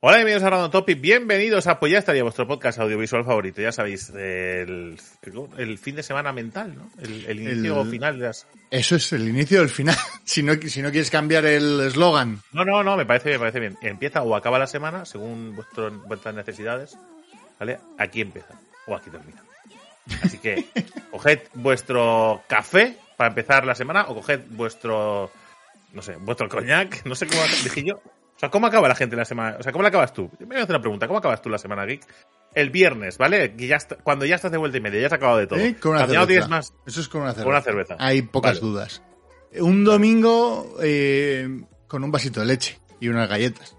Hola, bienvenidos a Random Topic. Bienvenidos a Apoyastar y a vuestro podcast audiovisual favorito. Ya sabéis, el, el fin de semana mental, ¿no? El, el inicio o final de las... Eso es el inicio del final. Si no, si no quieres cambiar el eslogan. No, no, no, me parece, me parece bien. Empieza o acaba la semana, según vuestro, vuestras necesidades. ¿Vale? Aquí empieza. O aquí termina. Así que, coged vuestro café para empezar la semana o coged vuestro, no sé, vuestro coñac. No sé cómo dije yo. O sea, ¿cómo acaba la gente la semana? O sea, ¿cómo la acabas tú? Me voy a hacer una pregunta. ¿Cómo acabas tú la semana, Geek? El viernes, ¿vale? Que ya está- cuando ya estás de vuelta y media, ya has acabado de todo. ¿Eh? Con una ya no cerveza. tienes más. Eso es con una cerveza. Con una cerveza. Hay pocas Vale. dudas. Un domingo eh, con un vasito de leche y unas galletas.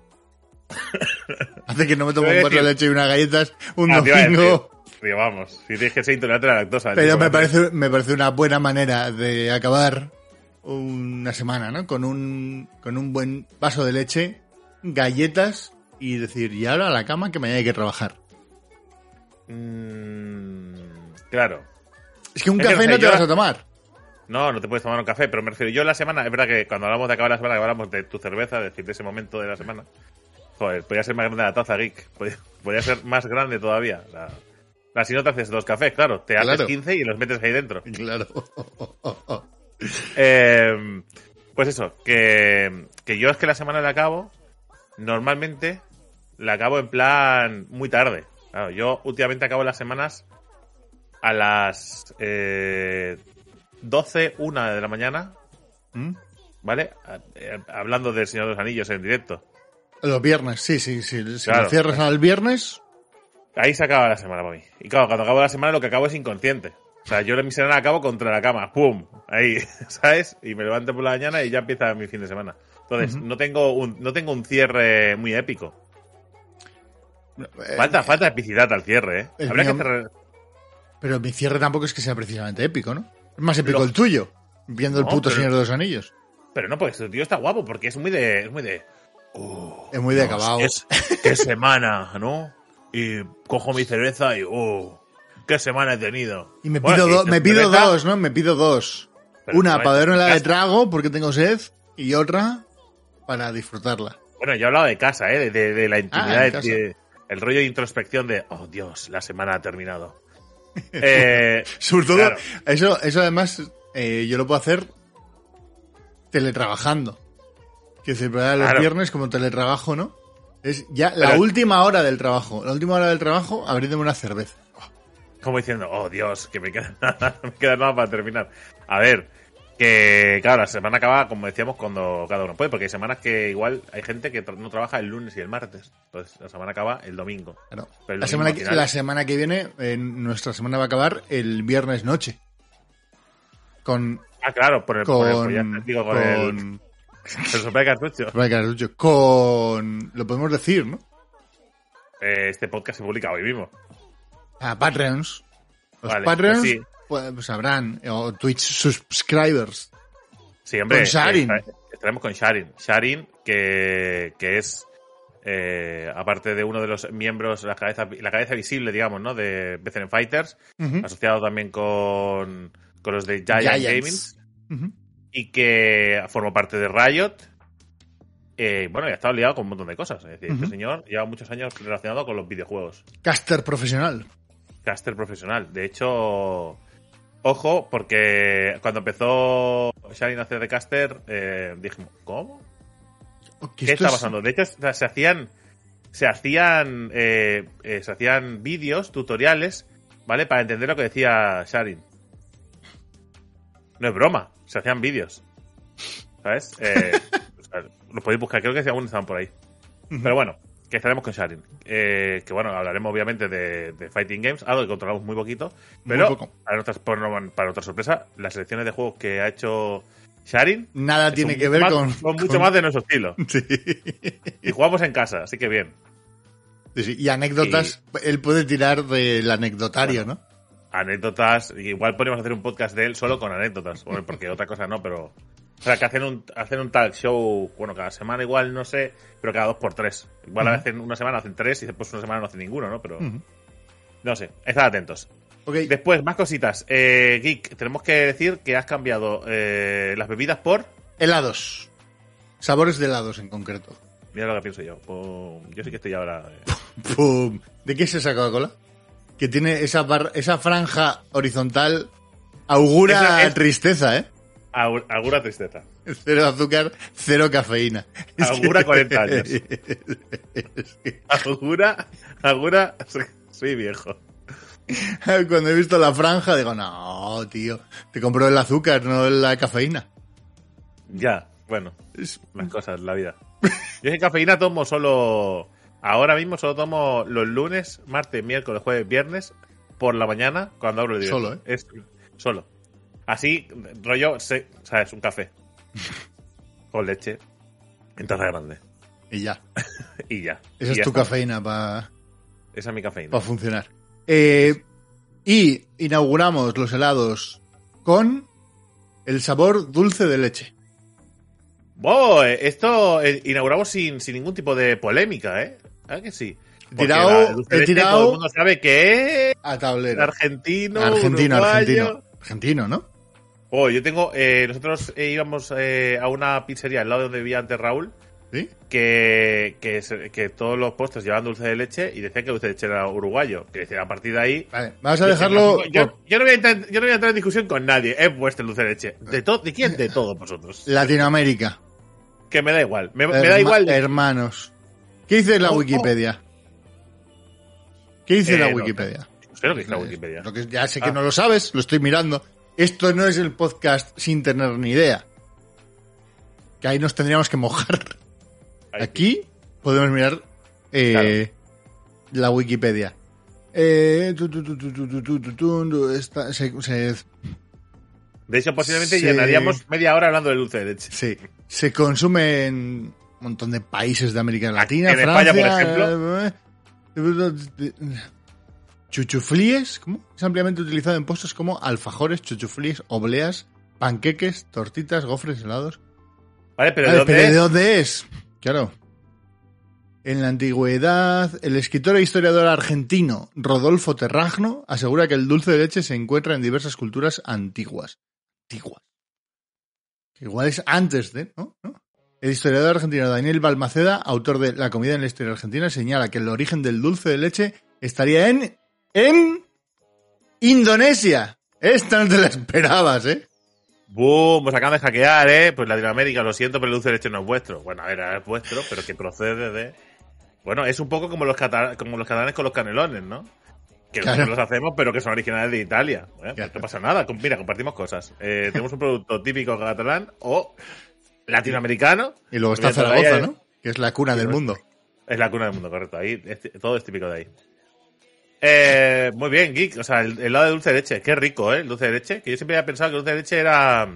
Hace que no me tomo un vaso de leche y unas galletas un Ah, domingo. tío, vamos, si tienes que ser intolerante a la lactosa. Pero me parece, me parece una buena manera de acabar una semana, ¿no? Con un, con un buen vaso de leche, galletas y decir, y ahora a la cama que mañana hay que trabajar. Mm, claro. Es que un Es café no te yo- vas a tomar. No, no te puedes tomar un café, pero me refiero yo la semana, es verdad que cuando hablamos de acabar la semana, hablamos de tu cerveza, es decir, de ese momento de la semana. Joder, podría ser más grande la taza, Geek. Podría, ser más grande todavía. La, la- si no te haces dos cafés, claro, te haces Claro. 15 y los metes ahí dentro. Claro. Eh, pues eso, que, que yo es que la semana la acabo, normalmente la acabo en plan muy tarde. Claro, yo últimamente acabo las semanas a las eh, 12, 1 de la mañana, ¿Mm? ¿vale? Eh, hablando del Señor de los Anillos en directo. Los viernes, sí, sí, sí. Si Claro. lo cierras al viernes, Ahí se acaba la semana para mí. Y claro, cuando acabo la semana lo que acabo es inconsciente. O sea, yo mi semana acabo contra la cama. ¡Pum! Ahí, ¿sabes? Y me levanto por la mañana y ya empieza mi fin de semana. Entonces, no tengo un, no tengo un cierre muy épico. eh, Falta, falta epicidad al cierre, ¿eh? Habría que cerrar. pero mi cierre tampoco es que sea precisamente épico, ¿no? Es más épico el tuyo, viendo el puto pero- Señor de los Anillos. Pero no, pues el tío está guapo porque es muy de. Es muy de. Es muy de acabado. es- qué semana, ¿no? Y cojo mi cerveza y. ¡Oh! ¡Qué semana he tenido! Y me Bueno, pido, do- dices me pido cerveza, dos, ¿no? Me pido dos. Una no para darme la de trago porque tengo sed y otra para disfrutarla. Bueno, yo he hablado de casa, ¿eh? De, de- de la intimidad, Ah, de- el rollo de introspección de, oh Dios, la semana ha terminado. Eh, Sobre todo, Claro. eso, eso además eh, yo lo puedo hacer teletrabajando. Que se los Claro. viernes como teletrabajo, ¿no? Es ya la Pero- última hora del trabajo. La última hora del trabajo, abriéndome una cerveza. como diciendo, oh Dios, que me queda nada, me queda nada para terminar. A ver, que claro, la semana acaba, como decíamos, cuando cada uno puede, porque hay semanas que igual hay gente que no trabaja el lunes y el martes. Entonces, la semana acaba el domingo. Claro. Pero el La, domingo semana que, la semana que viene, eh, nuestra semana va a acabar el viernes noche. Con. Ah, claro, por el, por el- pues ya te digo, con, el, con el soplar de cartucho. Cartucho, Con. Lo podemos decir, ¿no? Eh, este podcast se publica hoy mismo. A Patreons. Los Vale, Patreons pues sí. Pues, pues sabrán. O Twitch subscribers. Sí, hombre. Con Sharin. eh, estaremos con Sharin. Sharin, que, que es, eh, aparte de uno de los miembros, la cabeza, la cabeza visible, digamos, ¿no? De Bethlehem Fighters, asociado también con, con los de Giant Giants. Gaming, y que formó parte de Riot. Eh, bueno, y ha estado liado con un montón de cosas. Es decir, Ujú. este señor lleva muchos años relacionado con los videojuegos. Caster profesional. Caster profesional. De hecho, ojo, porque cuando empezó Sharin a hacer de caster, eh, dijimos, ¿cómo? Oh, ¿Qué está es- pasando? De hecho, se hacían. Se hacían. eh, eh, se hacían vídeos, tutoriales, ¿vale? Para entender lo que decía Sharin. No es broma, se hacían vídeos. ¿Sabes? Eh, o sea, los podéis buscar, creo que aún estaban por ahí. Pero bueno, que estaremos con Sharin. Eh, que bueno, hablaremos obviamente de, de Fighting Games, algo que controlamos muy poquito. Muy Pero poco. Para, nuestra, para nuestra sorpresa, las selecciones de juegos que ha hecho Sharing. Nada tiene que ver más- con, son mucho con- más de nuestro estilo. Sí. Y jugamos en casa, así que bien. Sí, sí. Y anécdotas, él puede tirar del anecdotario, ¿no? Anécdotas, igual podríamos hacer un podcast de él solo con anécdotas, bueno, porque otra cosa no, pero... O sea, que hacen un, hacen un talk show, bueno, cada semana igual, no sé, pero cada dos por tres. Igual a Ujú. veces una semana hacen tres y después una semana no hacen ninguno, ¿no? Pero no sé, estad atentos. Ok, Después, más cositas. Eh, Geek, tenemos que decir que has cambiado eh, las bebidas por... helados. Sabores de helados en concreto. Mira lo que pienso yo. Pum. Yo sí que estoy ahora... eh, Pum. ¿De qué es esa Coca-Cola? Que tiene esa, bar- esa franja horizontal. Augura es- tristeza, ¿eh? Augura tristeza. Cero azúcar, cero cafeína. Augura 40 años. Augura... Augura... soy- viejo. Cuando he visto la franja, digo, no, tío, te compro el azúcar, no la cafeína. Ya, bueno, las cosas, la vida. Yo en cafeína tomo solo. Ahora mismo solo tomo los lunes, martes, miércoles, jueves, viernes, por la mañana, cuando abro el día. Solo, ¿eh? Es solo. Así, rollo, se- ¿sabes? Un café. Con leche. En taza grande. Y ya. Y ya. Esa Y es ya tu está. cafeína para Esa es mi cafeína. funcionar. Eh, y inauguramos los helados con el sabor dulce de leche. ¡Wow! eh, Esto eh, inauguramos sin, sin ningún tipo de polémica, ¿eh? ¿Ah que sí? De he leche Todo el mundo sabe que es A tablero. argentino, Argentino, uruguayo. argentino. Argentino, ¿no? Oh, yo tengo. eh, nosotros eh, íbamos eh, a una pizzería al lado de donde vivía antes Raúl. ¿Sí? Que, que, todos los postres llevaban dulce de leche y decían que dulce de leche era uruguayo. Que decía, a partir de ahí. Vale, vamos a dejarlo. Yo, no voy a entrar, yo no voy a entrar en discusión con nadie. Es vuestro dulce de leche. ¿De, to- ¿De quién? De todos vosotros. Latinoamérica. Que me da igual. Me, me da igual. Hermanos. ¿Qué dice la Oh, oh. Wikipedia? ¿Qué dice Eh, la no Wikipedia? No sé lo que dice la Wikipedia. Lo que ya sé que Ah. no lo sabes, lo estoy mirando. Esto no es el podcast sin tener ni idea. Que ahí nos tendríamos que mojar. Aquí podemos mirar la Wikipedia. Eh, de hecho, posiblemente llenaríamos media hora hablando de dulce de leche. Sí. Se consume en un montón de países de América Latina. En España, por ejemplo. Chuchuflíes, ¿cómo? Es ampliamente utilizado en postres como alfajores, chuchuflíes, obleas, panqueques, tortitas, gofres, helados. Vale, pero Vale, ¿de dónde pero es? ¿de dónde es? Claro. En la antigüedad, el escritor e historiador argentino Rodolfo Terragno asegura que el dulce de leche se encuentra en diversas culturas antiguas. Antiguas. Que igual es antes de, ¿no? ¿No? El historiador argentino Daniel Balmaceda, autor de La comida en la historia argentina, señala que el origen del dulce de leche estaría en... en... Indonesia. Esta no te la esperabas, ¿eh? ¡Boom! Os acaban de hackear, ¿eh? Pues Latinoamérica, lo siento, pero el dulce de leche no es vuestro. Bueno, a ver, es vuestro, pero que procede de... Bueno, es un poco como los, cata- como los catalanes con los canelones, ¿no? Que Claro. nosotros los hacemos, pero que son originales de Italia. Bueno, Claro. No pasa nada. Mira, compartimos cosas. Eh, tenemos un producto típico catalán o latinoamericano. Y luego está Zaragoza, ¿no? Que es la cuna del mundo. Es la cuna del mundo, correcto. Ahí, es- todo es típico de ahí. Eh, muy bien, Geek. O sea, el, el lado de dulce de leche. Qué rico, ¿eh? El dulce de leche. Que yo siempre había pensado que el dulce de leche era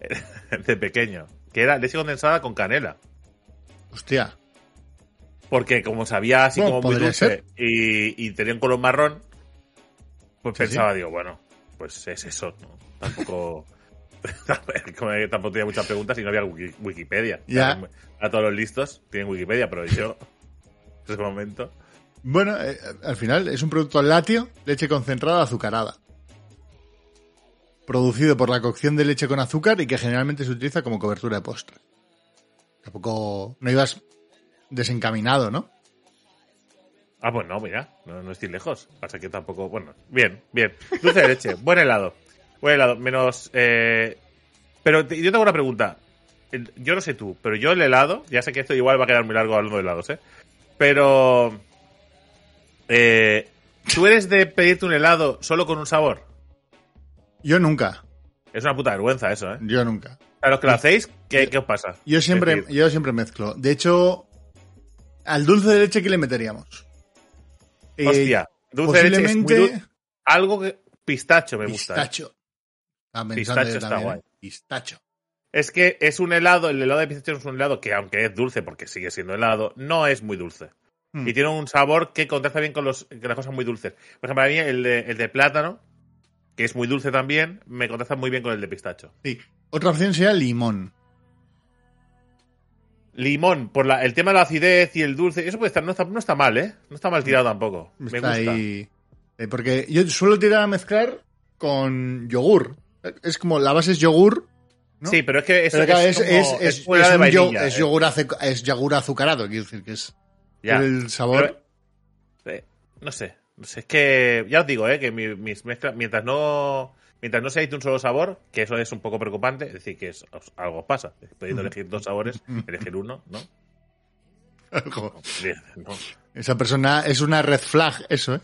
de pequeño. Que era leche condensada con canela. Hostia. Porque como sabía así Bueno, como muy dulce y, y tenía un color marrón, pues Sí, pensaba, digo, bueno, pues es eso, ¿no? Tampoco... tampoco tenía muchas preguntas y no había wiki- Wikipedia. Ya. A todos los listos tienen Wikipedia, pero yo... En ese momento... Bueno, eh, al final es un producto lácteo, leche concentrada azucarada. Producido por la cocción de leche con azúcar y que generalmente se utiliza como cobertura de postre. Tampoco no ibas desencaminado, ¿no? Ah, pues no, mira, no, no estoy lejos. Pasa que tampoco... Bueno, bien, bien. Dulce de leche, buen helado. Buen helado, menos... Eh... Pero yo tengo una pregunta. Yo no sé tú, pero yo el helado, ya sé que esto igual va a quedar muy largo hablando de helados, ¿eh? Pero... Eh, ¿Tú eres de pedirte un helado solo con un sabor? Yo nunca, Es una puta vergüenza eso, ¿eh? yo nunca. A los que lo hacéis, ¿qué, qué os pasa? Yo siempre, yo siempre mezclo. De hecho, al dulce de leche, ¿qué le meteríamos? Eh, hostia, dulce de leche es muy Algo que... Pistacho me gusta. ¿eh? pistacho. Pistacho yo está guay. ¿eh? Pistacho. Es que es un helado, el helado de pistacho es un helado que, aunque es dulce, porque sigue siendo helado, no es muy dulce. Hmm. Y tiene un sabor que contrasta bien con, los, con las cosas muy dulces. Por ejemplo, a mí el de, el de plátano, que es muy dulce también, me contrasta muy bien con el de pistacho. Sí. Otra opción sería limón. Limón, por la, el tema de la acidez y el dulce, eso puede estar, no está, no está mal, ¿eh? No está mal tirado tampoco. Me Está gusta. ahí. Eh, porque yo suelo tirar a mezclar con yogur. Es como la base es yogur. ¿no? Sí, pero es que es, es, es, es yogur azucarado, quiero decir que es Ya. el sabor. Pero, eh, no sé, no sé, es que ya os digo, eh, que mi- mis mezclas, mientras no mientras no seáis de un solo sabor, que eso es un poco preocupante, es decir, que es, algo os pasa, pudiendo elegir dos sabores, elegir uno, ¿no? Algo. No. Esa persona es una red flag, eso, ¿eh?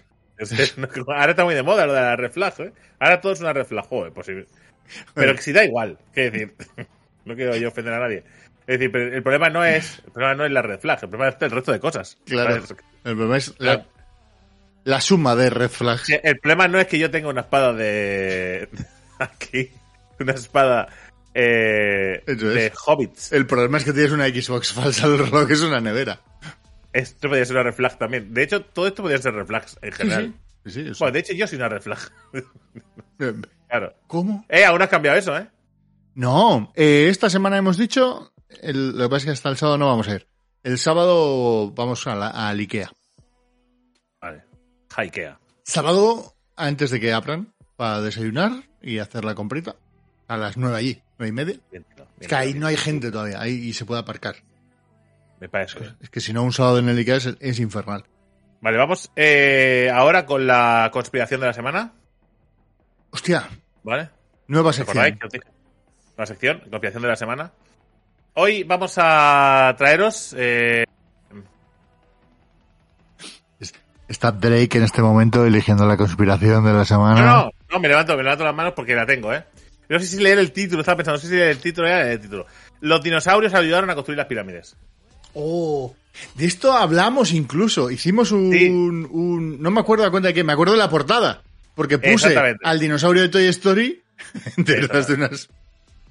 Ahora está muy de moda lo de la red flag, ¿eh? Ahora todo es una red flag, joder, pues sí. Pero que si da igual, qué decir, no quiero yo ofender a nadie. Es decir, el problema no es, el problema no es la red flag, el problema es el resto de cosas. Claro. El problema es la, la suma de red flags. Sí, El problema no es que yo tenga una espada de. Aquí. Una espada. Eh, es. de hobbits. El problema es que tienes una Xbox falsa, el reloj es una nevera. Esto podría ser una reflag también. De hecho, todo esto podría ser reflags en general. Sí, sí. Bueno, de hecho, yo soy una reflag. claro. ¿Cómo? Eh, aún has cambiado eso, ¿eh? No, eh, esta semana hemos dicho, el- lo que pasa es que hasta el sábado no vamos a ir. El sábado vamos a la, al Ikea. Vale. Haikea. Sábado, antes de que abran, para desayunar y hacer la comprita. A las nueve allí, nueve y media. Bien, no, bien, Es que ahí bien. no hay gente todavía, ahí y se puede aparcar. Me parece. Es que si no, un sábado en el Ikea es, es infernal. Vale, vamos eh, ahora con la conspiración de la semana. Hostia, ¿Vale? nueva ¿Os acordáis sección. Una sección, conspiración de la semana. Hoy vamos a traeros. eh, Está Drake en este momento eligiendo la conspiración de la semana. No, no, no, me levanto, me levanto las manos porque la tengo, ¿eh? No sé si leer el título, estaba pensando, no sé si leer el título, leer el título. Los dinosaurios ayudaron a construir las pirámides. Oh, de esto hablamos incluso. Hicimos un, Sí. un- No me acuerdo a cuenta de qué, me acuerdo de la portada. Porque puse al dinosaurio de Toy Story detrás de unas.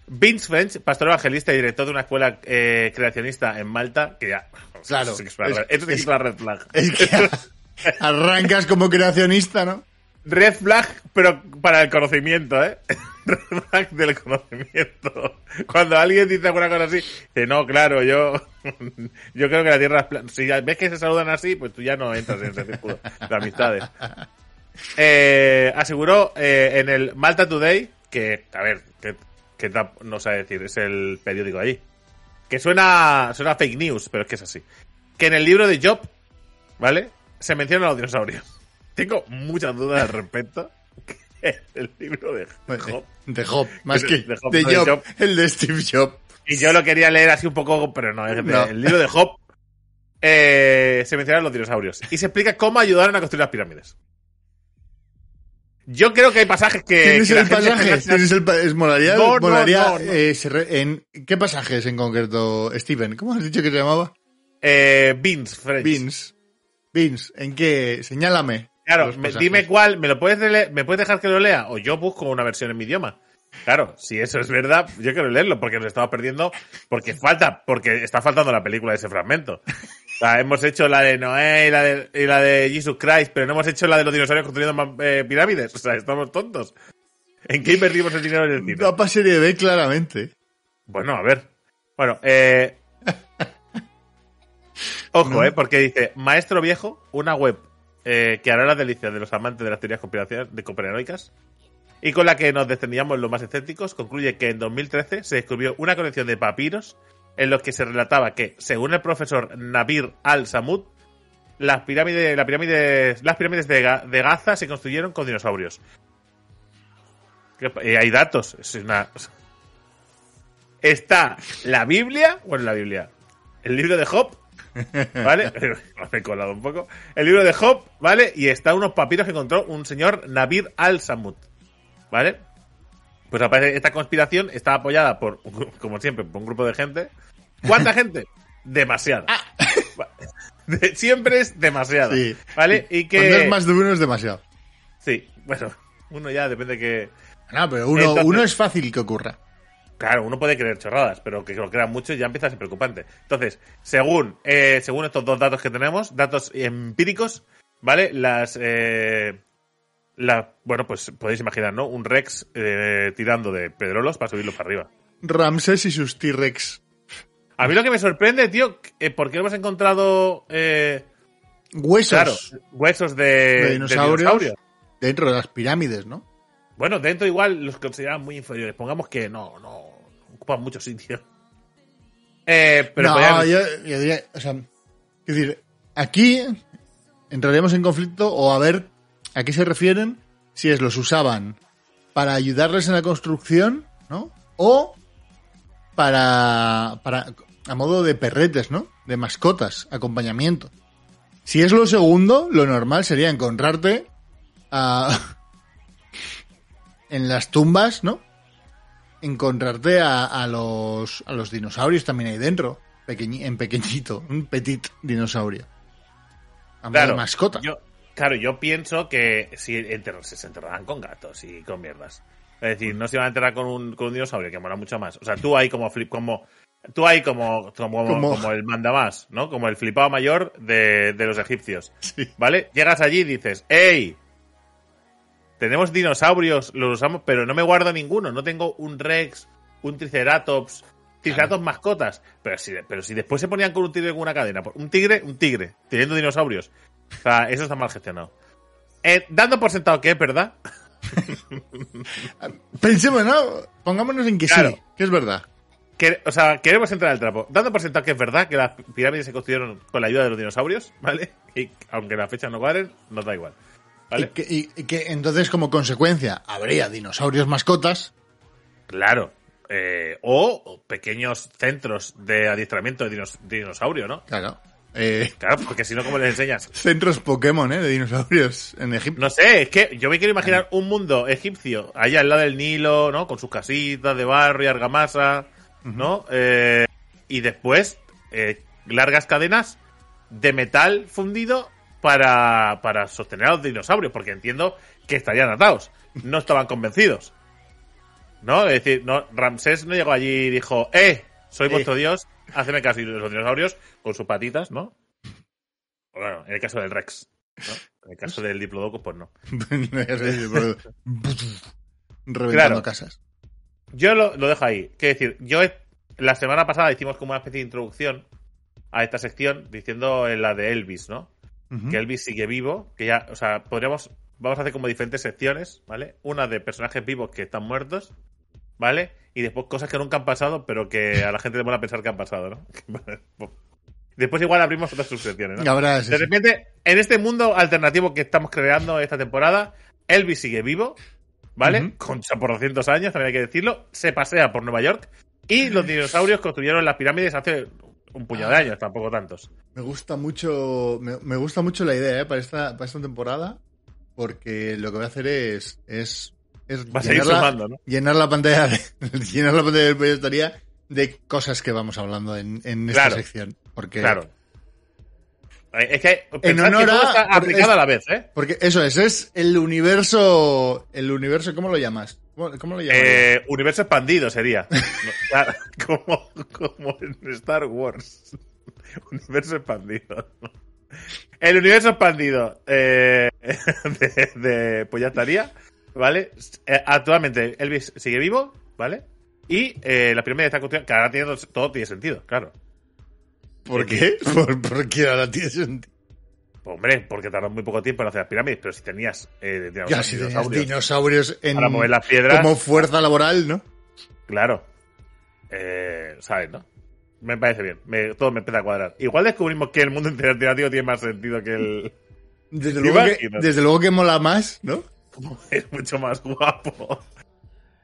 Vince French, pastor evangelista y director de una escuela eh, creacionista en Malta, que ya. Claro, que es una es- red- es- una flag. Es que arrancas como creacionista, ¿no? Red flag, pero para el conocimiento, ¿eh? Red flag del conocimiento. Cuando alguien dice alguna cosa así, dice, no, claro, yo, yo creo que la Tierra es plana. Si ves que se saludan así, pues tú ya no entras en ese círculo de amistades. Eh, aseguró eh, en el Malta Today, que, a ver, que, que no sé decir, es el periódico allí, que suena, suena fake news, pero es que es así. Que en el libro de Job, ¿vale? Se mencionan los dinosaurios. Tengo muchas dudas al respecto. El libro de Job. De Job, más De- que de Job, de no de Job, Job. el de Steve Jobs. Y yo lo quería leer así un poco, pero no, es que No. el libro de Job eh, se mencionan los dinosaurios. Y se explica cómo ayudaron a construir las pirámides. Yo creo que hay pasajes que. ¿Tienes que el pasaje? se- ¿Tienes el pa- es molaría, No, no, molaría, no, no. eh, en ¿Qué pasajes en concreto, Steven? ¿Cómo has dicho que se llamaba? Eh, Beans, French. Vince. Vince, ¿en qué? Señálame. Claro, me- dime cuál, ¿me lo puedes me puedes dejar que lo lea? O yo busco una versión en mi idioma. Claro, si eso es verdad, yo quiero leerlo porque nos estamos perdiendo, porque falta, porque está faltando la película de ese fragmento. O sea, hemos hecho la de Noé y la de, y la de Jesus Christ, pero no hemos hecho la de los dinosaurios construyendo eh, pirámides. O sea, estamos tontos. ¿En qué invertimos el dinero en el cine? Va para serie B, claramente. Bueno, a ver. Bueno, eh. Ojo, eh, porque dice Maestro Viejo, una web eh, que hará las delicias de los amantes de las teorías de conspiranoicas y con la que nos descendíamos los más escépticos, concluye que en 2013 se descubrió una colección de papiros en los que se relataba que, según el profesor Nabir al-Samud, las pirámides, la pirámide- las pirámides de, de Gaza se construyeron con dinosaurios. Eh, hay datos. Es una, está la Biblia, bueno, la Biblia, el libro de Job, ¿vale? Me he colado un poco. El libro de Job, ¿vale? Y está unos papiros que encontró un señor Nabir al-Samud, ¿vale? Pues aparece esta conspiración está apoyada por, como siempre, por un grupo de gente. ¿Cuánta gente? Demasiada. De- siempre es demasiada. Sí. ¿Vale? Y que. Cuando es más de uno es demasiado. Sí, bueno, uno ya depende que. No, pero uno, Entonces- uno es fácil que ocurra. Claro, uno puede creer chorradas, pero que lo crean mucho ya empieza a ser preocupante. Entonces, según, eh, según estos dos datos que tenemos, datos empíricos, ¿vale? Las, eh, la, bueno, pues podéis imaginar, ¿no? Un Rex eh, tirando de pedrolos para subirlo para arriba. Ramses y sus T-Rex. A mí lo que me sorprende, tío, eh, porque hemos encontrado eh, Huesos claro, huesos de, de de dinosaurios, dentro de las pirámides, ¿no? Bueno, dentro igual los consideran muy inferiores. Pongamos que no, no, ocupan mucho sitio. Eh, pero no, yo, yo diría, o sea, es decir, aquí entraremos en conflicto o a ver a qué se refieren si es los usaban para ayudarles en la construcción, ¿no? O para, para a modo de perretes, ¿no? De mascotas, acompañamiento. Si es lo segundo, lo normal sería encontrarte a, en las tumbas, ¿no? encontrarte a, a los, a los dinosaurios también ahí dentro, pequeñi- en pequeñito, un petit dinosaurio. A modo de mascota. Yo, claro, yo pienso que si enter- se enterrarán con gatos y con mierdas. Es decir, no se van a enterrar con un, con un dinosaurio, que mola mucho más. O sea, tú ahí como flip, como. Tú ahí como, como, Como- como el mandamás, ¿no? Como el flipado mayor de, de los egipcios. Sí. ¿Vale? Llegas allí y dices, ¡Ey! Tenemos dinosaurios, los usamos, pero no me guardo ninguno. No tengo un Rex, un Triceratops, Triceratops mascotas. Pero si, pero si después se ponían con un tigre con una cadena. Un tigre, un tigre, teniendo dinosaurios. O sea, eso está mal gestionado. Eh, dando por sentado que es verdad. Pensemos, ¿no? Pongámonos en que Claro. sí, que es verdad. Que, o sea, queremos entrar al trapo. Dando por sentado que es verdad que las pirámides se construyeron con la ayuda de los dinosaurios, ¿vale? Y aunque las fechas no cuadren, nos da igual. ¿Vale? Y, que, y- y que entonces, como consecuencia, habría dinosaurios mascotas. Claro. Eh, o, o pequeños centros de adiestramiento de dinos- dinosaurio, ¿no? Claro. Eh, Claro, porque si no, ¿cómo les enseñas? centros Pokémon, ¿eh? De dinosaurios en Egipto. No sé, es que yo me quiero imaginar un mundo egipcio, allá al lado del Nilo, ¿no? Con sus casitas de barro y argamasa, ¿no? Eh, y después, eh, largas cadenas de metal fundido para, para sostener a los dinosaurios, porque entiendo que estarían atados. No estaban convencidos. ¿No? Es decir, no, Ramsés no llegó allí y dijo, ¡eh! Soy vuestro dios, haceme caso. Y los dinosaurios, con sus patitas, ¿no? Bueno, en el caso del Rex. ¿no? En el caso del Diplodocus, pues no. Reventando Claro. casas. Yo lo, lo dejo ahí. Quiero decir, yo la semana pasada hicimos como una especie de introducción a esta sección diciendo en la de Elvis, ¿no? Que Elvis sigue vivo, que ya, o sea, podríamos, vamos a hacer como diferentes secciones, ¿vale? Una de personajes vivos que están muertos, ¿vale? Y después cosas que nunca han pasado, pero que a la gente le mola pensar que han pasado, ¿no? después igual abrimos otras subsecciones, ¿no? Ahora De repente, en este mundo alternativo que estamos creando esta temporada, Elvis sigue vivo, ¿vale? Ujú. Con, o sea, por 200 años, también hay que decirlo. Se pasea por Nueva York y los dinosaurios construyeron las pirámides hace un puñado de Ah. años, tampoco tantos. Me gusta mucho, me, me gusta mucho la idea ¿eh? para, esta, para esta temporada, porque lo que voy a hacer es, es, es Va a seguir llenar, la, sumando, ¿no? llenar la pantalla de, llenar la pantalla del proyectaría de cosas que vamos hablando en, en esta Claro. sección. Porque, Claro. Es que pensad honor que todo a- está por- aplicado es- a la vez, ¿eh? porque eso es, es el universo, el universo, ¿cómo lo llamas? ¿Cómo, cómo lo llamas? Eh, universo expandido sería. Como, como en Star Wars. Universo expandido. El universo expandido eh, de, de- Pues ya estaría, ¿vale? Eh, actualmente Elvis sigue vivo, ¿vale? Y eh, la pirámide está construida, que ahora tiene, todo tiene sentido, claro. ¿Por qué? Por, porque ahora tiene sentido. Pues, hombre, porque tardó muy poco tiempo en hacer las pirámides, pero si tenías eh, dinosaurios, Ya, si tenías dinosaurios, en, para mover las piedras, como fuerza laboral, ¿no? Claro. Eh, ¿Sabes, no? Me parece bien. Me- todo me empieza a cuadrar. Igual descubrimos que el mundo alternativo tiene más sentido que el. Desde ¿Te luego, que, desde luego que mola más, ¿no? Es mucho más guapo.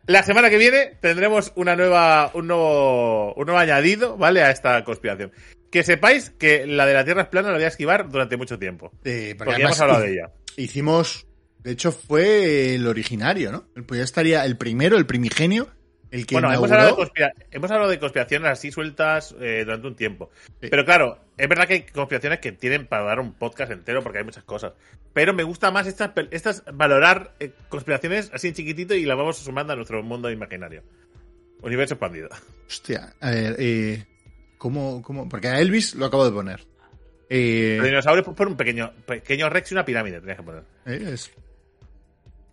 La semana que viene tendremos una nueva, un nuevo, un nuevo añadido, ¿vale? A esta conspiración. Que sepáis que la de la Tierra es plana la voy a esquivar durante mucho tiempo. Eh, porque Porque ya hemos hablado de ella. Hicimos, de hecho, fue el originario, ¿no? Pues ya estaría el primero, el primigenio, el que Bueno, hemos hablado, de conspira- hemos hablado de conspiraciones así sueltas eh, durante un tiempo. Sí. Pero claro, es verdad que hay conspiraciones que tienen para dar un podcast entero porque hay muchas cosas. Pero me gusta más estas, estas valorar eh, conspiraciones así en chiquitito y las vamos sumando a nuestro mundo imaginario. Universo expandido. Hostia, a ver, eh, ¿cómo, cómo? Porque a Elvis lo acabo de poner. Eh, Los dinosaurios por un pequeño, pequeño Rex y una pirámide, tenías que poner. es-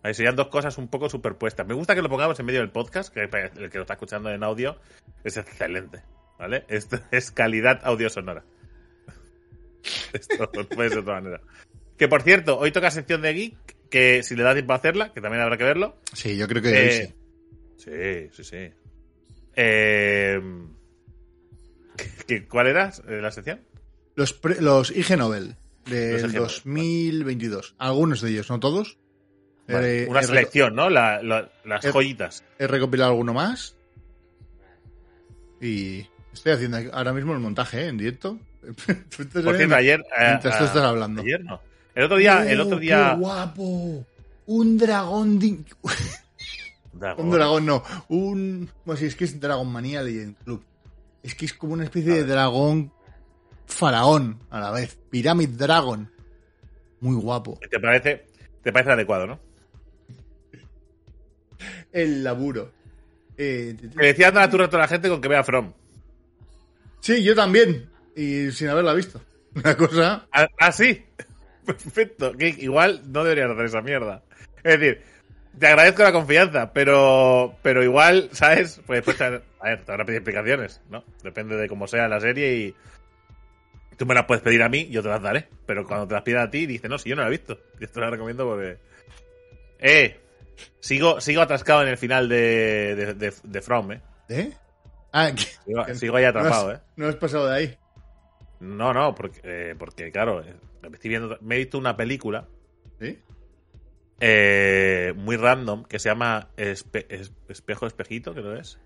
Ahí serían dos cosas un poco superpuestas. Me gusta que lo pongamos en medio del podcast, que el que lo está escuchando en audio es excelente. ¿Vale? Esto es calidad audio sonora. Esto no puede ser de otra manera. Que por cierto, hoy toca sección de Geek, que si le da tiempo a hacerla, que también habrá que verlo. sí, yo creo que Eh, sí. sí, sí, sí. Eh, ¿qué- ¿Cuál era eh, la sección? Los, pre- los IG Nobel Los del IG Nobel, 2022. Algunos de ellos, no todos. Vale, Eh, Una selección, ¿no? La- la- las joyitas. He recopilado alguno más. Y estoy haciendo ahora mismo el montaje, ¿eh? En directo. Por cierto, ayer. eh, mientras tú ah, estás hablando. Ayer no. El otro día. el ¡Oh, otro día. ¡Qué guapo! Un Dragón. Un dragón, no. Un. Bueno, sí, es que es Dragon Manía Legend Club. Es que es como una especie de dragón faraón a la vez. Pyramid Dragon. Muy guapo. ¿Te parece, te parece adecuado, ¿no? El laburo. Eh, decía nada tú a toda la gente con que vea From. sí, yo también. Y sin haberla visto. Una cosa. Ah, ah, sí. Perfecto. Que igual no deberías hacer esa mierda. Es decir, te agradezco la confianza, pero pero igual, ¿sabes? Pues después te, a ver, te a pedir explicaciones, ¿no? Depende de cómo sea la serie y tú me las puedes pedir a mí, yo te las daré. Pero cuando te las pidan a ti, dices, no, si yo no la he visto. Yo te la recomiendo porque... Eh, sigo, sigo atascado en el final de, de, de, de From, ¿eh? ¿Eh? Ah, que- Sigo, que sigo ahí atrapado, no ¿eh? has, No has pasado de ahí. No, no, porque, eh, porque claro, eh, me, estoy viendo, me he visto una película ¿Sí? eh, muy random que se llama Espe- Es- Espejo Espejito, creo que es.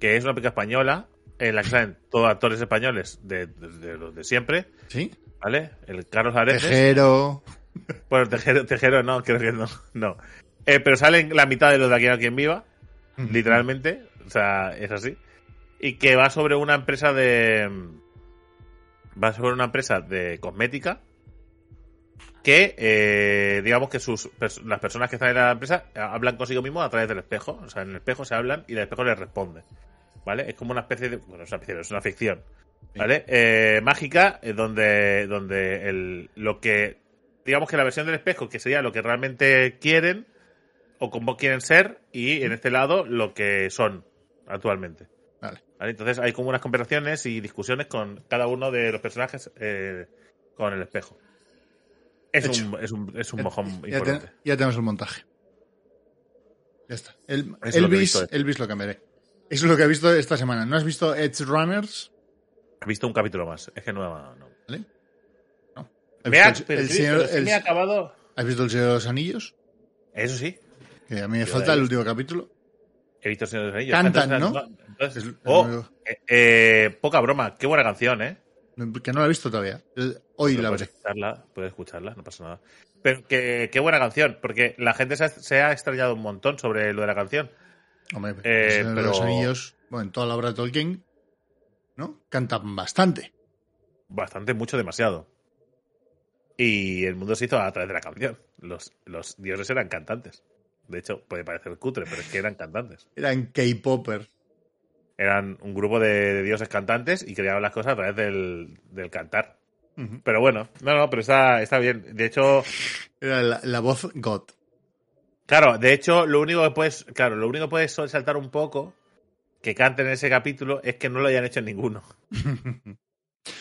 Que es una película española en la que salen todos actores españoles de los de siempre, ¿Sí? ¿vale? El Carlos Areces. Tejero. Bueno, Tejero, Tejero no, creo que no. no. Eh, pero salen la mitad de los de aquí a quien viva, literalmente. O sea, es así. Y que va sobre una empresa de. Va sobre una empresa de cosmética. Que, eh, digamos que sus las personas que están en la empresa eh, hablan consigo mismos a través del espejo. O sea, en el espejo se hablan y el espejo les responde. ¿Vale? Es como una especie de. Bueno, es una especie, es una ficción. ¿Vale? Eh, mágica, eh, donde, donde el, lo que. Digamos que la versión del espejo, que sería lo que realmente quieren o cómo quieren ser, y en este lado lo que son actualmente. Vale. ¿Vale? Entonces hay como unas conversaciones y discusiones con cada uno de los personajes eh, con el espejo. Es Hecho. un, es un, es un mojón Ya, importante. ya tenemos el montaje. Ya está. El- lo Elvis, visto, eh. Elvis lo cambiaré. Eso es lo que he visto esta semana. ¿No has visto Edge Runners? He visto un capítulo más. Es que no. no. ¿Vale? No. ¿Has Me ha, visto pero el, el sí, Señor- el- me ha acabado. ¿Has visto El Señor de los Anillos? Eso sí. Que a mí me falta el último capítulo. He visto el Señor de los Anillos. Cantan, ¿no? entonces- Es- es oh, eh, eh, poca broma. Qué buena canción, ¿eh? Que no la he visto todavía. El- Hoy Pero la puedes veré. escucharla, puedes escucharla, no pasa nada. Pero que, qué buena canción, porque la gente se ha, se ha extrañado un montón sobre lo de la canción. Hombre, Eh, El Señor de los pero- Anillos, bueno, en toda la obra de Tolkien, ¿no? Cantan bastante. Bastante, mucho, demasiado. Y el mundo se hizo a través de la canción. Los, los dioses eran cantantes. De hecho, puede parecer cutre, pero es que eran cantantes. Eran K-Popper. Eran un grupo de, de dioses cantantes y creaban las cosas a través del, del cantar. Pero bueno, no, no, pero está, está bien. De hecho, Era la, la voz God. Claro, de hecho, lo único que puedes, claro, lo único que puedes saltar un poco que canten en ese capítulo es que no lo hayan hecho en ninguno.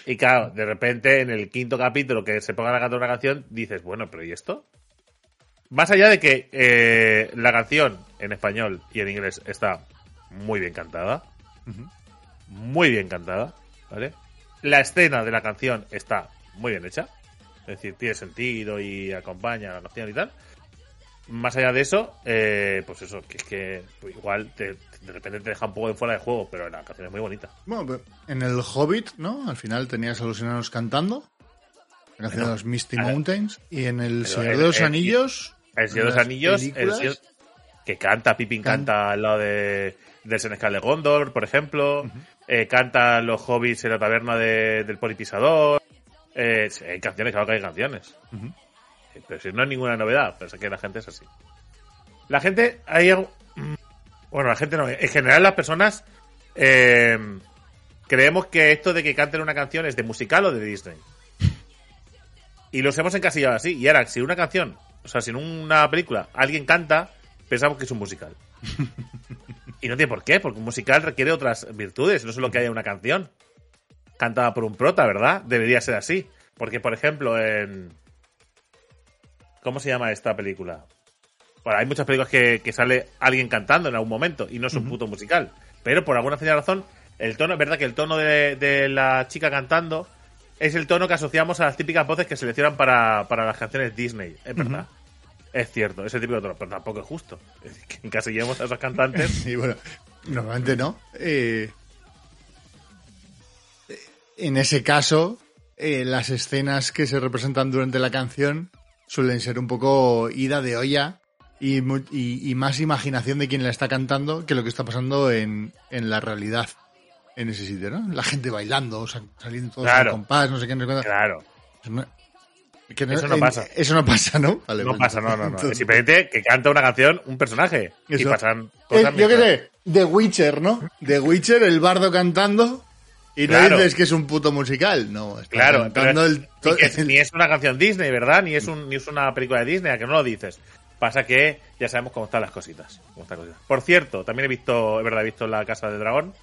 Y claro, de repente en el quinto capítulo que se pongan a cantar una canción, dices, bueno, pero ¿y esto? Más allá de que eh, la canción en español y en inglés está muy bien cantada, muy bien cantada, ¿vale? La escena de la canción está muy bien hecha, es decir, tiene sentido y acompaña a la canción y tal. Más allá de eso, eh, pues eso, que es que pues igual te- de repente te deja un poco de fuera de juego, pero la canción es muy bonita. Bueno, pero en el Hobbit, ¿no? Al final tenías a los enanos cantando. La canción de los Misty a ver. Mountains. Y en el Señor de los Anillos. El Señor de los Anillos, el Señor- que canta, Pippin Can- canta al lado de, del Senescal de Gondor, por ejemplo. Eh, cantan los hobbits en la taberna de- del Polipisador. Eh, hay canciones, claro que hay canciones. Pero si no es ninguna novedad, pero es que la gente es así. La gente, hay algo- mm, Bueno, la gente no. En general, las personas eh, creemos que esto de que canten una canción es de musical o de Disney. Y los hemos encasillado así. Y ahora, si una canción, o sea, si en una película alguien canta, pensamos que es un musical. y no tiene por qué, porque un musical requiere otras virtudes, no solo que haya una canción cantada por un prota, ¿verdad? Debería ser así. Porque, por ejemplo, en. ¿Cómo se llama esta película? Bueno, hay muchas películas que, que sale alguien cantando en algún momento y no es un puto musical. Pero por alguna extraña razón, el tono, es verdad que el tono de, de la chica cantando es el tono que asociamos a las típicas voces que seleccionan para, para las canciones Disney. Es verdad. Es cierto, ese tipo de tono, pero tampoco es justo. Es que encasillemos a esos cantantes. Y bueno, normalmente no. Eh, en ese caso, eh, las escenas que se representan durante la canción suelen ser un poco ida de olla y- y más imaginación de quien la está cantando que lo que está pasando en, en la realidad en ese sitio, ¿no? La gente bailando, saliendo todos Claro. al compás, no sé qué, no sé. Claro. Eso no, que Eso no en- pasa. Eso no pasa, ¿no? Vale, No pues- pasa, no, no, no. entonces- simplemente que canta una canción un personaje. Y pasan Eh, cosas. yo qué sé, The Witcher, ¿no? The Witcher, el bardo cantando. Y no Claro. dices que es un puto musical, no. Está Claro, cantando el, es, ni es una canción Disney, ¿verdad? Ni es, un, ni es una película de Disney, a que no lo dices. Pasa que ya sabemos cómo están las cositas. cómo están las cositas. Por cierto, también he visto, es verdad, he visto La Casa del Dragón,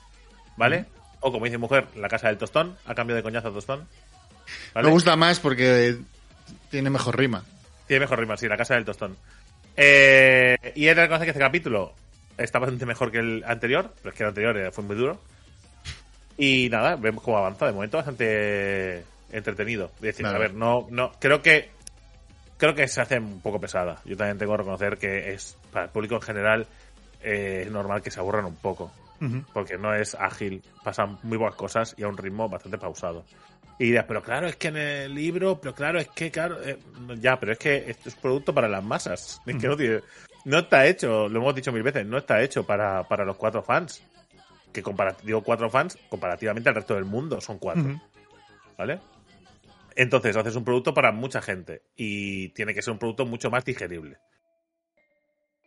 ¿vale? O como dice mujer, La Casa del Tostón, a cambio de coñazo tostón. ¿Vale? Me gusta más porque tiene mejor rima. Tiene mejor rima, sí, La Casa del Tostón. Eh, y de reconocer que este capítulo está bastante mejor que el anterior, pero es que el anterior eh, fue muy duro. Y nada, vemos cómo avanza. De momento bastante entretenido. Es decir, Vale. a ver, no, no, creo que creo que se hace un poco pesada. Yo también tengo que reconocer que es para el público en general eh, es normal que se aburran un poco, porque no es ágil, pasan muy buenas cosas y a un ritmo bastante pausado. Y dirás, pero claro, es que en el libro, pero claro, es que, claro, eh, ya, pero es que esto es producto para las masas. Es que no, tiene- no está hecho, lo hemos dicho mil veces, no está hecho para, para los cuatro fans. Que digo cuatro fans, comparativamente al resto del mundo, son cuatro. ¿Vale? Entonces haces un producto para mucha gente y tiene que ser un producto mucho más digerible.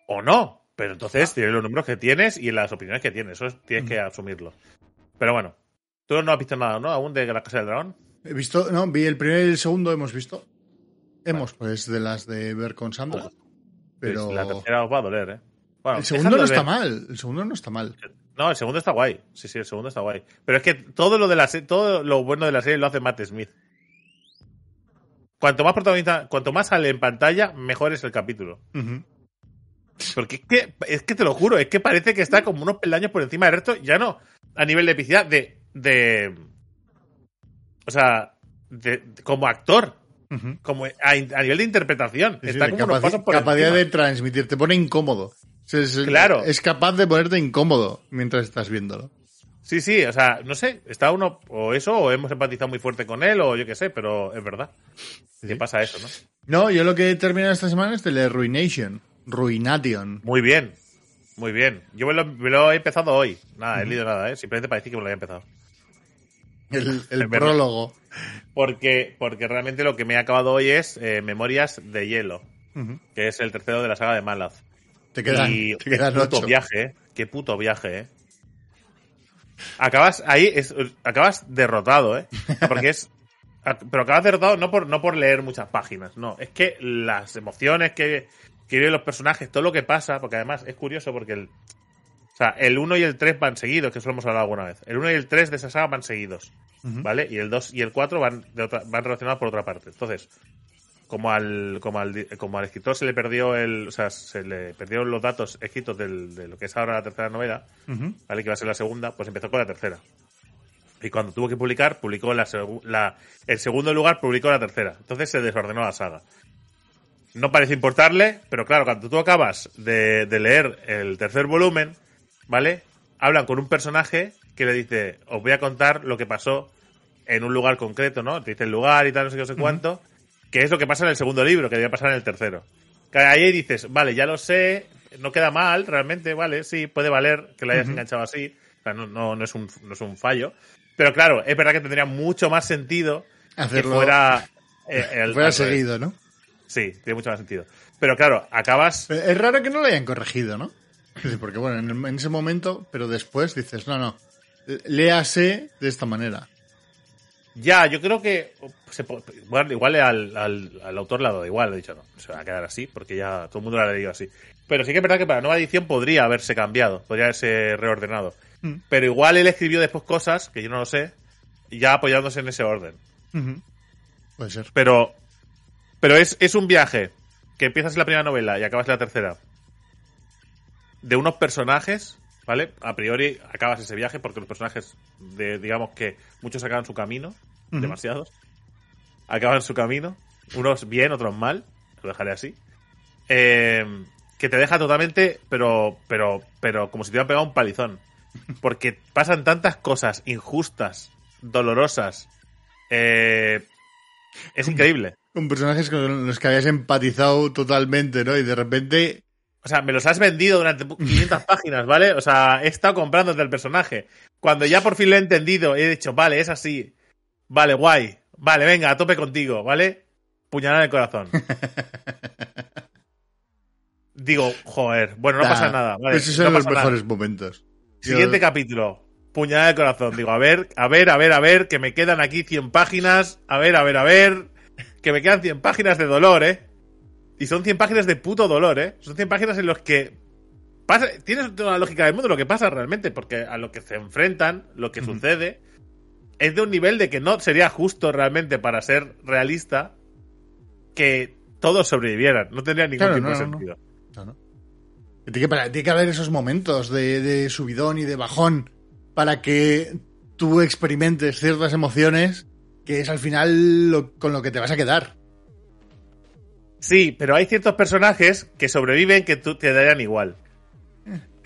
O no, pero entonces tienes los números que tienes y las opiniones que tienes, eso es- tienes que asumirlo. Pero bueno, tú no has visto nada, ¿no? Aún de la Casa del Dragón. He visto, no, vi el primero y el segundo, hemos visto. Hemos, pues, de las de ver con Sandra. Pero Pues La tercera os va a doler, ¿eh? Bueno, el segundo no está ver. mal. El segundo no está mal. No, el segundo está guay. Sí, sí, el segundo está guay. Pero es que todo lo de la todo lo bueno de la serie lo hace Matt Smith. Cuanto más protagonista, cuanto más sale en pantalla, mejor es el capítulo. Porque es que, es que te lo juro, es que parece que está como unos peldaños por encima del resto, ya no a nivel de epicidad, de. de o sea, de, de- como actor, como a, a nivel de interpretación. Sí, está de como unos pasos por capacidad encima. de transmitir, te pone incómodo. Es, Claro. Es capaz de ponerte incómodo mientras estás viéndolo. Sí, sí, o sea, no sé, está uno, o eso, o hemos empatizado muy fuerte con él, o yo qué sé, pero es verdad. Sí. ¿Qué pasa eso, no? No, yo lo que he terminado esta semana es The Ruination. Ruination. Muy bien, muy bien. Yo me lo, me lo he empezado hoy. Nada, he leído nada, ¿eh? Simplemente para decir que me lo había empezado. El, prólogo. Porque, porque realmente lo que me he acabado hoy es eh, Memorias de Hielo, que es el tercero de la saga de Malaz. Te quedan, y te quedan qué puto ocho. viaje, ¿eh? Qué puto viaje, ¿eh? Acabas ahí, es- acabas derrotado, ¿eh? Porque es... Pero acabas derrotado no por, no por leer muchas páginas, no. Es que las emociones que, viven los personajes, todo lo que pasa, porque además es curioso porque el... O sea, el 1 y el 3 van seguidos, que eso lo hemos hablado alguna vez. El 1 y el 3 de esa saga van seguidos. ¿vale? Y el 2 y el 4 van, de otra- van relacionados por otra parte. Entonces, como al, como al, como al escritor se le perdió el, o sea, se le perdieron los datos escritos del- de lo que es ahora la tercera novela. ¿vale? Que va a ser la segunda, pues empezó con la tercera. Y cuando tuvo que publicar, publicó la, la el segundo lugar, publicó la tercera. Entonces se desordenó la saga. No parece importarle, pero claro, cuando tú acabas de, de leer el tercer volumen, ¿vale? Hablan con un personaje que le dice, os voy a contar lo que pasó en un lugar concreto, ¿no? Te dice el lugar y tal, no sé qué, no sé cuánto, que es lo que pasa en el segundo libro, que debía pasar en el tercero. Ahí dices, vale, ya lo sé, no queda mal, realmente, vale, sí, puede valer que lo hayas enganchado así, o sea, no, no, no, es un, no es un fallo. Pero claro, es verdad que tendría mucho más sentido Hacerlo- que fuera... eh, el- Fuera seguido, ¿no? Sí, tiene mucho más sentido. Pero claro, acabas... Pero Es raro que no lo hayan corregido, ¿no? Porque bueno, en, el- en ese momento, pero después dices, no, no, léase de esta manera. Ya, yo creo que se igual, igual al, al, al autor le ha dado igual, he dicho no, se va a quedar así, porque ya todo el mundo lo ha leído así. Pero sí que es verdad que para la nueva edición podría haberse cambiado, podría haberse reordenado. Mm. Pero igual él escribió después cosas, que yo no lo sé, ya apoyándose en ese orden. Puede ser. Pero, pero es, es un viaje que empiezas en la primera novela y acabas en la tercera. De unos personajes, ¿vale? A priori acabas ese viaje porque los personajes, de, digamos que muchos acaban su camino, Ujú. demasiados. Acaban su camino, unos bien, otros mal, lo dejaré así. Eh, que te deja totalmente, pero, pero, pero como si te hubieran pegado un palizón. Porque pasan tantas cosas injustas, dolorosas. eh, es increíble. Con personajes con los que habías empatizado totalmente, ¿no? Y de repente, O sea, me los has vendido durante 500 páginas, ¿vale? O sea, he estado comprándote el personaje. Cuando ya por fin lo he entendido, he dicho, vale, es así. Vale, guay. Vale, venga, a tope contigo, ¿vale? Puñalada en el corazón. Digo, joder, bueno, no pasa nada. Vale, esos son no los nada. mejores momentos. Siguiente Yo- capítulo. Puñalada de corazón. Digo, a ver, a ver, a ver, a ver, que me quedan aquí 100 páginas. A ver, a ver, a ver. Que me quedan 100 páginas de dolor, ¿eh? Y son 100 páginas de puto dolor, ¿eh? Son 100 páginas en los que... Pasa, tienes toda la lógica del mundo lo que pasa realmente, porque a lo que se enfrentan, lo que sucede, es de un nivel de que no sería justo realmente para ser realista que todos sobrevivieran. No tendría ningún Claro, tipo no, de sentido. No, no. Tiene que, para- tiene que haber esos momentos de, de subidón y de bajón para que tú experimentes ciertas emociones que es al final lo- con lo que te vas a quedar. Sí, pero hay ciertos personajes que sobreviven que tú te darían igual.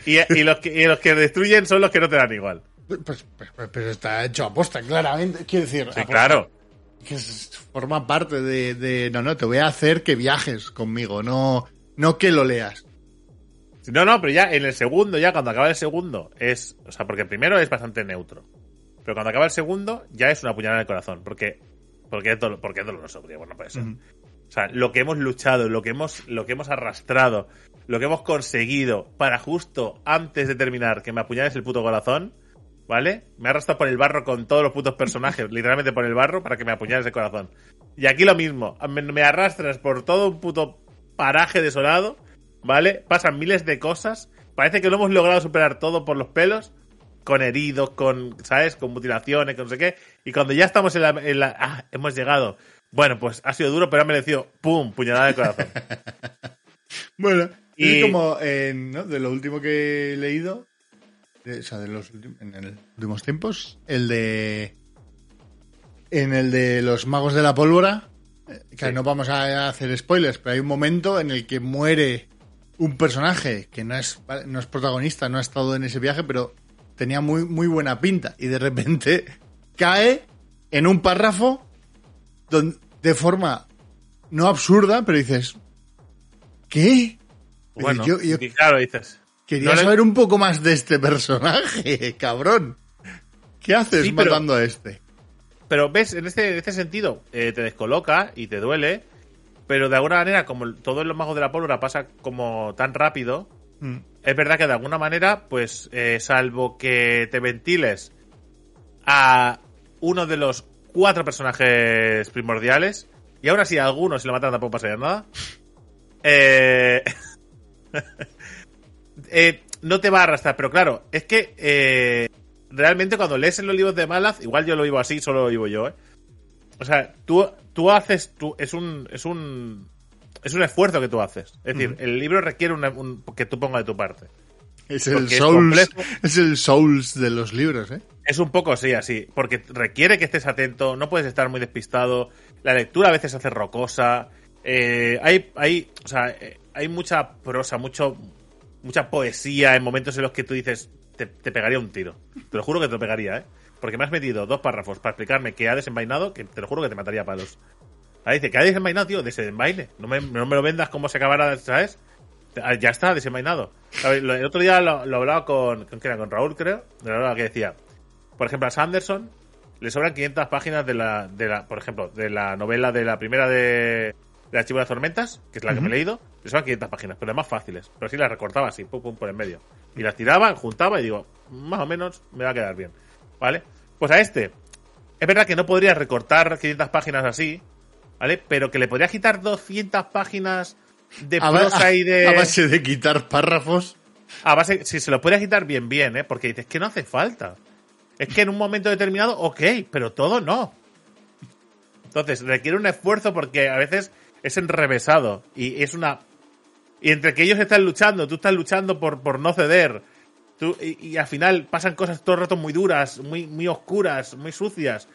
Y, y los que, y los que destruyen son los que no te dan igual. Pues, pues- pues- pero está hecho aposta, claramente. Quiero decir, Sí, aposta, claro. que forma parte de, de- No, no, te voy a hacer que viajes conmigo, no, no que lo leas. No, no, pero ya en el segundo, ya cuando acaba el segundo, es. O sea, porque el primero es bastante neutro. Pero cuando acaba el segundo, ya es una puñalada en el corazón. Porque, porque, es, dolo- porque es doloroso. Porque, bueno, puede ser. Ujú. O sea, lo que hemos luchado, lo que hemos, lo que hemos arrastrado, lo que hemos conseguido para justo antes de terminar que me apuñales el puto corazón, ¿vale? Me he arrastrado por el barro con todos los putos personajes, literalmente por el barro, para que me apuñales el corazón. Y aquí lo mismo, me, me arrastras por todo un puto paraje desolado, ¿vale? Pasan miles de cosas, parece que lo hemos logrado superar todo por los pelos, con heridos, con, ¿sabes? Con mutilaciones, con no sé qué. Y cuando ya estamos en la, en la- ah, hemos llegado. Bueno, pues ha sido duro, pero ha merecido, ¡pum! Puñalada de corazón. Bueno, y Y- como en, ¿no? de lo último que he leído, de- o sea, de los últimos, en el últimos tiempos, el de. En el de los magos de la pólvora, eh, que Sí. no vamos a hacer spoilers, pero hay un momento en el que muere un personaje que no es, no es protagonista, no ha estado en ese viaje, pero tenía muy, muy buena pinta. Y de repente cae en un párrafo don- de forma no absurda, pero dices, ¿qué? Bueno, Yo- yo- y claro, dices. Quería no le- saber un poco más de este personaje, cabrón. ¿Qué haces Sí, pero- matando a este? Pero ves, en este, en este sentido, eh, te descoloca y te duele, pero de alguna manera, como todo en los magos de la pólvora pasa como tan rápido, Mm. Es verdad que de alguna manera, pues, eh, salvo que te ventiles a uno de los cuatro personajes primordiales, y aún así a algunos si lo matan tampoco pasaría nada, eh, eh, no te va a arrastrar. Pero claro, es que eh, realmente cuando lees en los libros de Malaz, igual yo lo vivo así, solo lo vivo yo. O sea, tú, tú haces, tú, es un, es un, es un esfuerzo que tú haces. Es decir, el libro requiere una- un- que tú pongas de tu parte. Es el, es Souls, es el Souls de los libros, ¿eh? Es un poco así, así, porque requiere que estés atento, no puedes estar muy despistado, la lectura a veces se hace rocosa, eh, hay, hay, o sea, eh, hay mucha prosa, mucho, mucha poesía en momentos en los que tú dices, te, te pegaría un tiro. Te lo juro que te lo pegaría, ¿eh? Porque me has metido dos párrafos para explicarme que ha desenvainado, que te lo juro que te mataría a palos. Ahí dice, que ha desenvainado, tío, desenvaine. No me, no me lo vendas como se acabará, ¿sabes? Ah, Ya está, desenvainado. El otro día lo, lo hablaba con, ¿con, con Raúl, creo. De la que decía, por ejemplo, a Sanderson le sobran 500 páginas de la, de la, por ejemplo, de la novela de la primera de, de Archivo de las Tormentas, que es la que me he leído, Son 500 páginas, pero más fáciles. Pero sí las recortaba así, pum, pum, por en medio. Y las tiraba, juntaba y digo, más o menos me va a quedar bien. ¿Vale? Pues a este, es verdad que no podría recortar 500 páginas así, ¿vale? Pero que le podría quitar 200 páginas de prosa y de... A base de quitar párrafos. A base, si se lo puede quitar bien, bien, ¿eh? Porque dices que no hace falta. Es que en un momento determinado, ok, pero todo no. Entonces, requiere un esfuerzo porque a veces es enrevesado y es una... Y entre que ellos están luchando, tú estás luchando por, por no ceder, tú, y, al final pasan cosas todo el rato muy duras, muy, muy oscuras, muy sucias.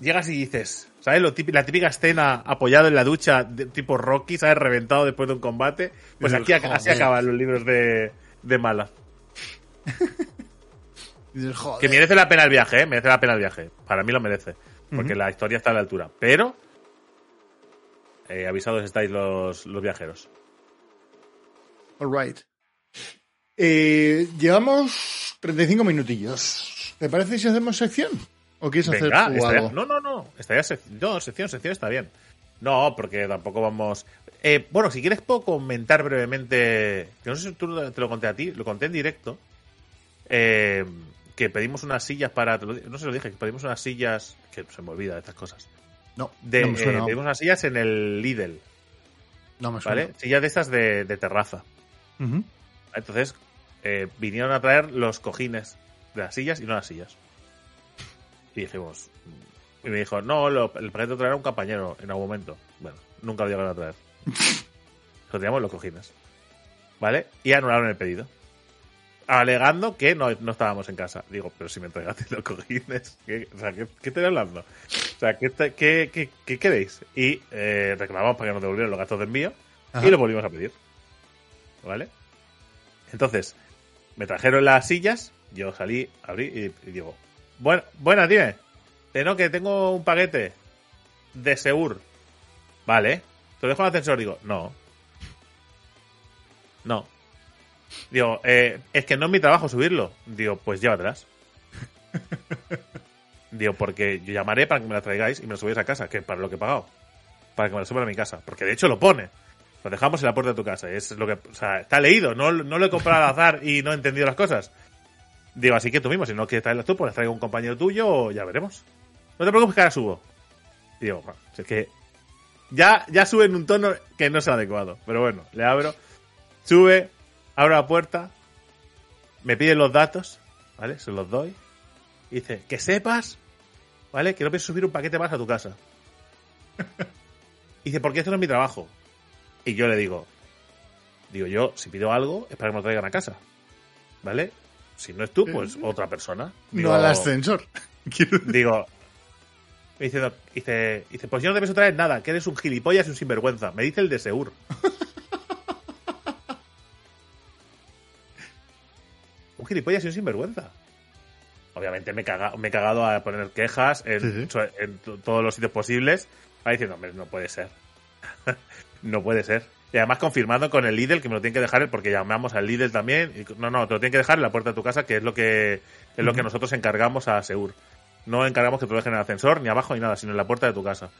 Llegas y dices, ¿sabes? Lo la típica escena apoyado en la ducha, de, tipo Rocky, ¿sabes? Reventado después de un combate. Pues aquí así acaban los libros de, de Mala. que merece la pena el viaje, ¿eh? Merece la pena el viaje. Para mí lo merece. Porque la historia está a la altura. Pero eh, avisados estáis los, los viajeros. Alright. Eh, llevamos 35 minutillos. ¿Te parece si hacemos sección? ¿O quieres hacer algo? No, no, no. Estaría no, sección, sección está bien. No, porque tampoco vamos. Eh, bueno, si quieres puedo comentar brevemente. Que no sé si tú te lo conté a ti, lo conté en directo. Eh, que pedimos unas sillas para. No sé lo dije, que pedimos unas sillas. Que se me olvida de estas cosas. No, de, no me suena. Eh, pedimos unas sillas en el Lidl. No me suena. ¿Vale? Sillas de estas de, terraza. Entonces, eh, vinieron a traer los cojines de las sillas y no las sillas. Y dijimos. Y me dijo, no, el paquete lo traerá un compañero en algún momento. Bueno, nunca lo llegaron a traer. lo teníamos los cojines. ¿Vale? Y anularon el pedido alegando que no, no, estábamos en casa. Digo, pero si me entregaste los cojines, ¿qué, o sea, ¿qué, estoy hablando? O sea, ¿qué, qué, qué queréis? Y eh, reclamamos para que nos devolvieran los gastos de envío y lo volvimos a pedir. ¿Vale? Entonces, me trajeron las sillas, yo salí, abrí y, digo, bueno, buena, dime. no, que tengo un paquete de Seur. Vale. Te lo dejo en el ascensor. Digo, no. No. Digo, eh, es que no es mi trabajo subirlo. Digo, pues llévatelas. Digo, porque yo llamaré para que me la traigáis y me la subáis a casa, que para lo que he pagado. Para que me la suban a mi casa. Porque de hecho lo pone. Lo dejamos en la puerta de tu casa. Es lo que, o sea, está leído. No, no lo he comprado al azar y no he entendido las cosas. Digo, así que tú mismo, si no quieres traerlas tú, pues traigo un compañero tuyo o ya veremos. No te preocupes que ahora subo. digo, es que ya, ya sube en un tono que no es adecuado. Pero bueno, le abro. Sube, abro la puerta, me piden los datos, ¿vale? Se los doy. Y dice, que sepas, ¿vale? Que no pienso subir un paquete más a tu casa. y dice, porque esto no es mi trabajo. Y yo le digo, digo yo, si pido algo, es para que me lo traigan a casa. ¿Vale? Si no es tú, pues otra persona. no al ascensor. digo, dice, dice, dice, pues yo no debes traer nada, que eres un gilipollas y un sinvergüenza. Me dice el de Seur. un gilipollas y un sinvergüenza. Obviamente me, me he cagado a poner quejas en, todos los sitios posibles. Va diciendo, hombre, no puede ser. no puede ser. Y además confirmando con el Lidl que me lo tienen que dejar, porque llamamos al Lidl también. Y, no, no, te lo tienen que dejar en la puerta de tu casa, que es lo que es lo que nosotros encargamos a Seur. No encargamos que te lo dejen en el ascensor, ni abajo, ni nada, sino en la puerta de tu casa.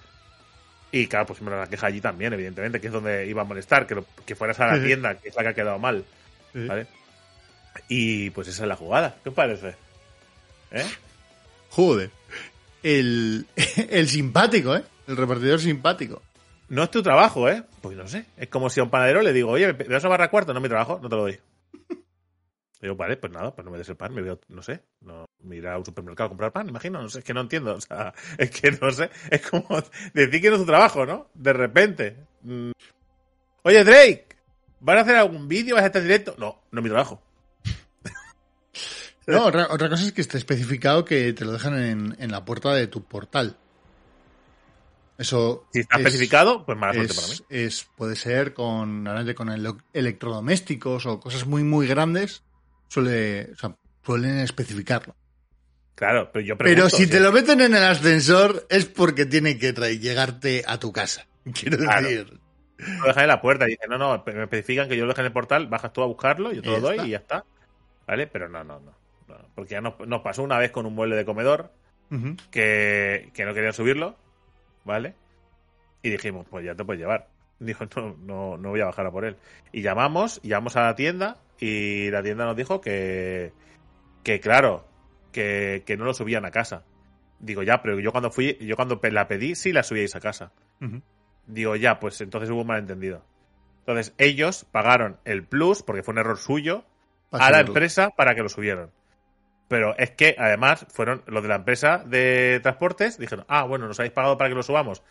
Y claro, pues me la queja allí también, evidentemente, que es donde iba a molestar, que, que fueras a la tienda, que es la que ha quedado mal. ¿Vale? Y pues esa es la jugada. ¿Qué parece? ¿Eh? Joder. El, el simpático, ¿eh? El repartidor simpático. No es tu trabajo, ¿eh? Pues no sé. Es como si a un panadero le digo, oye, ¿me vas a barra cuarto? No mi trabajo, no te lo doy. Digo, vale, pues nada, pues no me des el pan, me veo, no sé, no, me a un supermercado a comprar pan, imagino, no sé, es que no entiendo, o sea, es que no sé, es como decir que no es tu trabajo, ¿no? De repente. Mm. Oye, Drake, ¿van a hacer algún vídeo? ¿Vas a estar directo? No, no es mi trabajo. No, otra, cosa es que esté especificado que te lo dejan en, la puerta de tu portal. Eso. Si está especificado, pues mala suerte para mí. Es, puede ser con, con electrodomésticos o cosas muy, muy grandes. Suele, suelen especificarlo. Claro, pero yo pregunto, Pero si te lo meten en el ascensor es porque tiene que llegarte a tu casa. Quiero decir. Lo dejan en la puerta y dicen, no, no, me especifican que yo lo deje en el portal, bajas tú a buscarlo, yo te lo doy y ya está. ¿Vale? Pero no, no, no porque ya nos, pasó una vez con un mueble de comedor que, no querían subirlo, ¿vale? Y dijimos, pues ya te puedes llevar. Dijo, no, no, no voy a bajar a por él. Y llamamos, llamamos a la tienda y la tienda nos dijo que, que claro, que, que no lo subían a casa. Digo, ya, pero yo cuando fui, yo cuando la pedí, sí la subíais a casa. Digo, ya, pues entonces hubo un malentendido. Entonces ellos pagaron el plus, porque fue un error suyo, a la empresa para que lo subieran. Pero es que además fueron los de la empresa de transportes, dijeron, ah, bueno, nos habéis pagado para que lo subamos.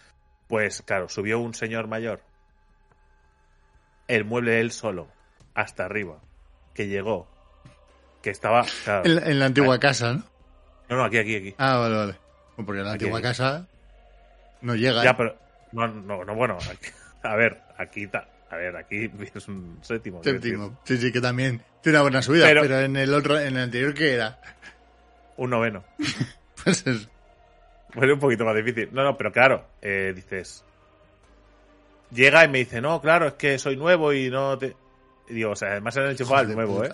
Pues claro, subió un señor mayor. El mueble él solo, hasta arriba, que llegó, que estaba... claro. En, la- en la antigua casa, ¿no? No, no, aquí, aquí, aquí. Ah, vale, vale. Bueno, Porque en la Aquí, antigua aquí. casa no llega. Ya, ¿eh? pero... No, no, no bueno, aquí- a ver, aquí... ta- A ver, aquí es un séptimo. Séptimo. Sí, sí, que también tiene una buena subida. Pero, Pero- en el otro, en el anterior, ¿qué era? Un noveno. Pues es- Fue un poquito más difícil. No, no, pero claro, eh, dices. Llega y me dice, no, claro, es que soy nuevo y no te. y digo, o sea, además era el enchufado al nuevo, ¿eh?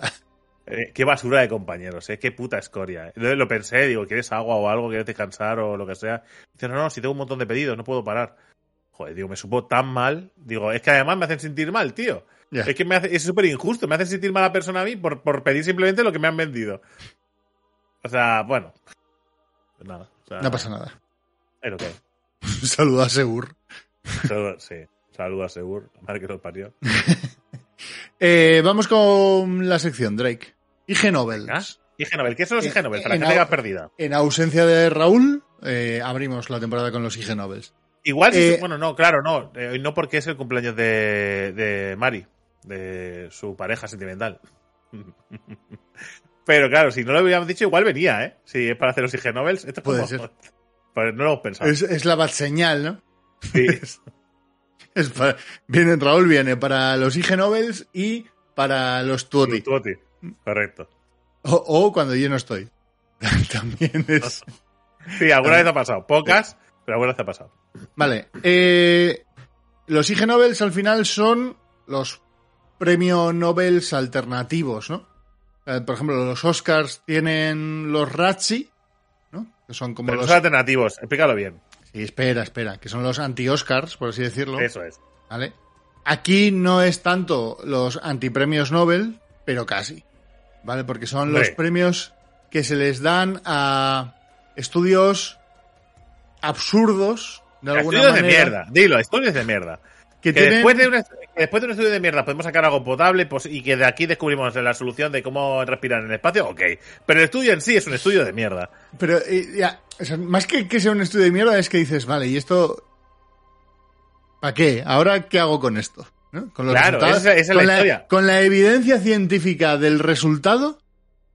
Eh, Qué basura de compañeros, ¿eh? Qué puta escoria. ¿eh? Entonces lo pensé, digo, ¿quieres agua o algo? ¿Quieres descansar o lo que sea? Dice, no, no, si tengo un montón de pedidos, no puedo parar. Joder, digo, me supo tan mal. Digo, es que además me hacen sentir mal, tío. Es que me hace, es súper injusto. Me hacen sentir mal a la persona a mí por, por pedir simplemente lo que me han vendido. O sea, bueno. Pues nada. o sea, No pasa nada. Es lo que saludo a Segur. Saludo- sí. Saludos a Segur. Madre que los parió. Eh, vamos con la sección, Drake. IG Novels. ¿Ah? IG Nobel. ¿Qué son los Eh, IG Nobel? Para en que va perdida. En ausencia de Raúl, eh, abrimos la temporada con los IG Novels. Igual, si- Eh, bueno, no, claro, no. Eh, no porque es el cumpleaños de, de Mari, de su pareja sentimental. Pero claro, si no lo hubiéramos dicho, igual venía, ¿eh? Si es para hacer los IG Novels. Esto es Puede como- ser. Pues no lo hemos pensado. Es, es la bad señal, ¿no? Sí. Es para- viene Raúl, viene para los IG Novels y para los Tuoti. Tuoti. Correcto. O, o cuando yo no estoy. También es. Sí, alguna vez ha pasado. Pocas, pero vez ha pasado. Vale. eh, los IG Novels al final son los premios Nobel alternativos, ¿no? Eh, por ejemplo, los Oscars tienen los Razzie, ¿no? Que son como Pero los. alternativos. Explícalo bien. Sí, espera, espera. Que son los anti-Oscars, por así decirlo. Eso es. ¿Vale? Aquí no es tanto los antipremios Nobel, pero casi. ¿Vale? Porque son los premios que se les dan a estudios absurdos, de alguna Estudios de manera. mierda. Dilo, estudios de mierda. Que, Que, tienen- después, de después de un estudio de mierda podemos sacar algo potable pues, y que de aquí descubrimos la solución de cómo respirar en el espacio, ok. Pero el estudio en sí es un estudio de mierda. Pero eh, ya, o sea, más que que sea un estudio de mierda, es que dices, vale, ¿y esto ¿Para qué? ¿Ahora qué hago con esto? ¿No? Con los Claro, resultados. esa- esa es con la historia. Con la evidencia científica del resultado,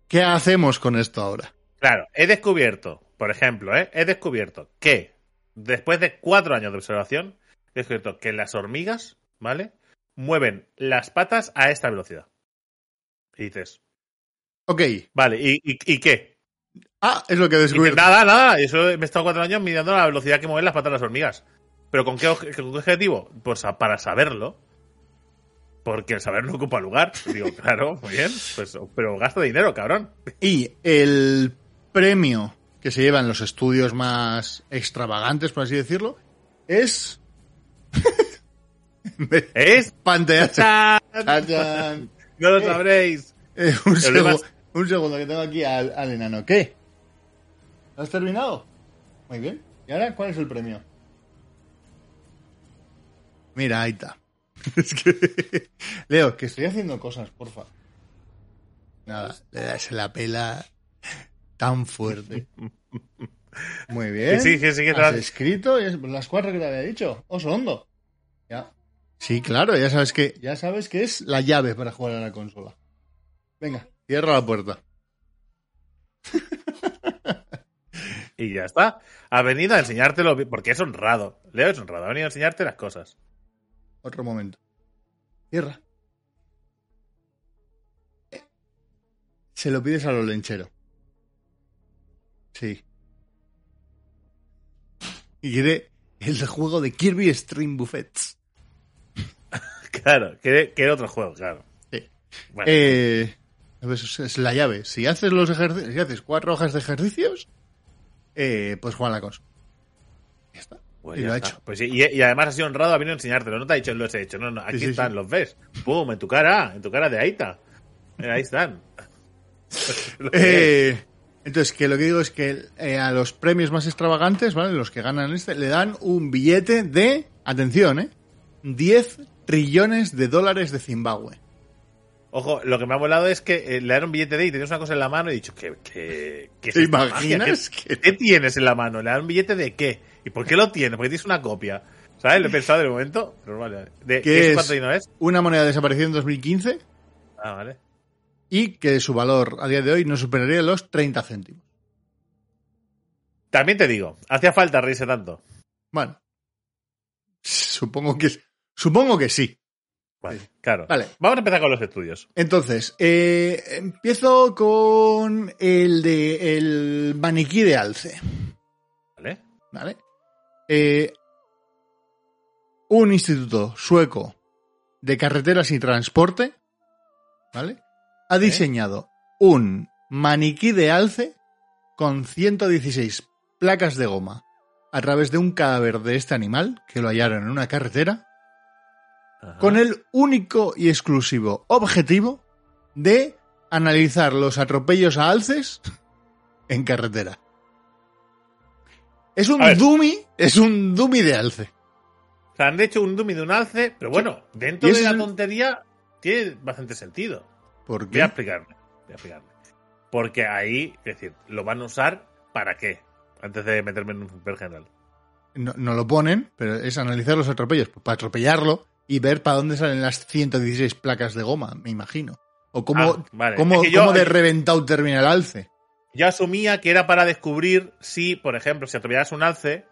¿qué hacemos con esto ahora? Claro, he descubierto, por ejemplo, ¿eh? he descubierto que después de cuatro años de observación, he descubierto que las hormigas, ¿vale? Mueven las patas a esta velocidad. Y dices, Ok. vale, ¿y, y, y qué? Ah, es lo que he dices, descubierto. nada, nada, eso me he estado cuatro años midiendo la velocidad que mueven las patas de las hormigas. ¿Pero con qué, obje- con qué objetivo? Pues a- para saberlo. Porque el saber no ocupa lugar. Digo, claro, muy bien, pues, pero gasta dinero, cabrón. Y el premio que se llevan los estudios más extravagantes, por así decirlo, es. Es... Tachán. No lo sabréis. Eh, un, segu- un segundo que tengo aquí al, al enano. ¿Qué? ¿Lo has terminado? Muy bien. ¿Y ahora cuál es el premio? Mira, ahí está. Es que... Leo, que estoy haciendo cosas, porfa. Nada, le das la pela tan fuerte. Muy bien. Sí, sí, que te Has escrito y es- las cuatro que te había dicho. Oso hondo. Ya. Sí, claro, ya sabes que ya sabes que es la llave para jugar a la consola. Venga, cierra la puerta. Y ya está. Ha venido a enseñártelo porque es honrado. Leo es honrado. Ha venido a enseñarte las cosas. Otro momento. Cierra. Eh, Se lo pides a los lencheros. Sí. Y quiere el juego de Kirby Stream Buffets. Claro, quiere, quiere otro juego, claro. Sí. Bueno, Eh, es la llave. Si haces los ejercicios, si haces cuatro hojas de ejercicios, eh, pues juega la consola. Ya está. Pues Y ya lo ha hecho. Pues sí, y, y además ha sido honrado a venir a enseñártelo. No te ha dicho los he hecho. No, no, aquí sí, están, los ves. Pum, en tu cara, en tu cara de Aita. Ahí están. Eh, entonces, que lo que digo es que eh, a los premios más extravagantes, ¿vale? Los que ganan este, le dan un billete de, atención, ¿eh? 10 trillones de dólares de Zimbabue. Ojo, lo que me ha molado es que eh, le dan un billete de y tenías una cosa en la mano y he dicho, ¿qué, qué, qué es ¿Te imaginas ¿Qué, qué tienes en la mano? ¿Le dan un billete de qué? ¿Y por qué lo tienes? Porque tienes una copia. ¿Sabes? Lo he pensado de momento. Pero vale, vale. ¿De, ¿Qué ¿de eso es? es? Una moneda desapareció en 2015 Ah, vale. Y que su valor a día de hoy no superaría los 30 céntimos. También te digo, hacía falta reírse tanto. Bueno, supongo que, supongo que sí. Vale, claro. Vale. Vamos a empezar con los estudios. Entonces, eh, empiezo con el de el maniquí de alce. ¿Vale? ¿Vale? Eh, un instituto sueco de carreteras y transporte, ¿vale? Ha diseñado un maniquí de alce con 116 placas de goma a través de un cadáver de este animal que lo hallaron en una carretera Ajá. con el único y exclusivo objetivo de analizar los atropellos a alces en carretera. Es un dummy, es un dummy de alce. O sea, han hecho un dummy de un alce, pero bueno, dentro de la tontería tiene bastante sentido. ¿Por Voy a qué? explicarme. Voy a explicarme. Porque ahí, es decir, lo van a usar para qué? Antes de meterme en un super general. No, no lo ponen, pero es analizar los atropellos. Pues para atropellarlo y ver para dónde salen las 116 placas de goma, me imagino. O cómo, Ah, vale. cómo, Es que yo- cómo de reventado termina el alce. Yo asumía que era para descubrir si, por ejemplo, si atropellaras un alce,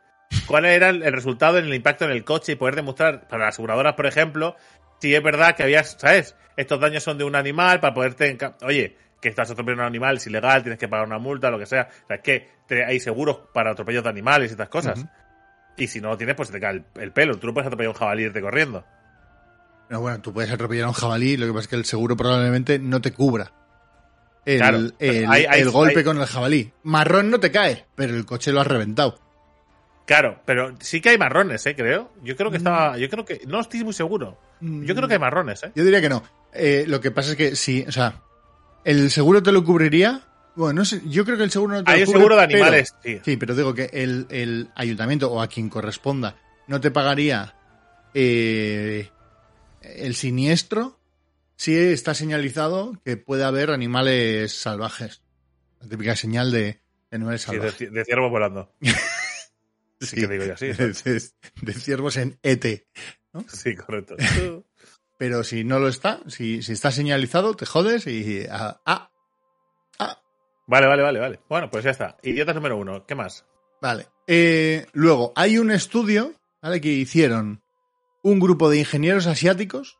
cuál era el resultado en el impacto en el coche y poder demostrar para las aseguradoras, por ejemplo, si es verdad que habías, ¿sabes? Estos daños son de un animal para poderte. Oye, que estás atropellando a un animal, es ilegal, tienes que pagar una multa, lo que sea. O sea, es que te- hay seguros para atropellos de animales y estas cosas. Y si no lo tienes, pues te cae el, el pelo. Tú no puedes atropellar a un jabalí y irte corriendo. No, bueno, tú puedes atropellar a un jabalí, lo que pasa es que el seguro probablemente no te cubra el, Claro, el- pero hay- hay- el golpe hay- con el jabalí. Marrón no te cae, pero el coche lo has reventado. Claro, pero sí que hay marrones, ¿eh? Creo. Yo Mm. creo que estaba. Yo creo que. No estoy muy seguro. Yo creo que hay marrones, ¿eh? Yo diría que no. Eh, lo que pasa es que sí, o sea, el seguro te lo cubriría. Bueno, no sé, yo creo que el seguro no te Hay lo un cubre, seguro de pero- animales, sí. Sí, pero digo que el, el ayuntamiento o a quien corresponda no te pagaría eh, el siniestro si está señalizado que puede haber animales salvajes. La típica señal de, de animales Sí, de, salvajes. de ciervo volando. Sí, que digo yo así. de, de- ciervos en ET. Sí, correcto. Pero si no lo está, si, si está señalizado, te jodes y... Ah, ah, ah, Vale, vale, vale, vale. Bueno, pues ya está. Idiotas número uno. ¿Qué más? Vale. Eh, luego, hay un estudio ¿vale? que hicieron un grupo de ingenieros asiáticos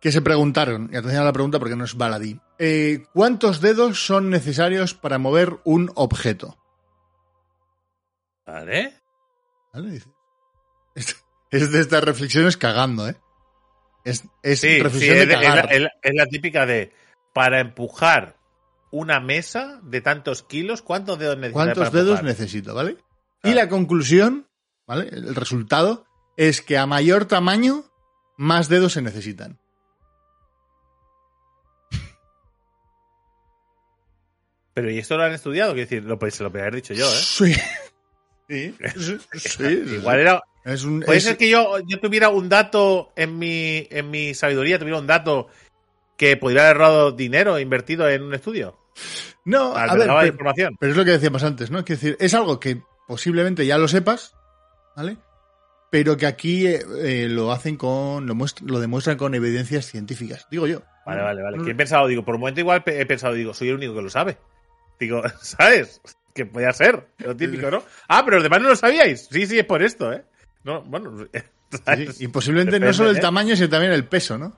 que se preguntaron, y atención a la pregunta porque no es baladí, eh, ¿cuántos dedos son necesarios para mover un objeto? ¿Vale? ¿Vale? Dice- Es, de estas reflexiones cagando, ¿eh? Es, es Sí, sí, reflexión es, de de- es la, cagar. es la- es la típica de para empujar una mesa de tantos kilos, ¿cuántos dedos necesitas? ¿Cuántos dedos empujar? necesito, ¿vale? Y la conclusión, ¿vale? El resultado es que a mayor tamaño, más dedos se necesitan. Pero ¿y esto lo han estudiado? Quiero decir, lo, pues, se lo podría haber dicho yo, ¿eh? Sí. Sí, sí. Igual era... Es un, Puede es- ser que yo, yo tuviera un dato en mi, en mi sabiduría, tuviera un dato que podría haber ahorrado dinero invertido en un estudio. No, a ver, pero, información. pero es lo que decíamos antes, ¿no? Es decir, es algo que posiblemente ya lo sepas, ¿vale? Pero que aquí eh, eh, lo hacen con, lo, lo demuestran con evidencias científicas, digo yo. Vale, vale, vale. No- Que he pensado, digo, por un momento igual he pensado, digo, soy el único que lo sabe. Digo, ¿sabes? Que podía ser, lo típico, ¿no? Ah, pero los demás no lo sabíais. Sí, sí, es por esto, ¿eh? No, bueno, Sí, y posiblemente no solo el ¿eh? tamaño, sino también el peso, ¿no?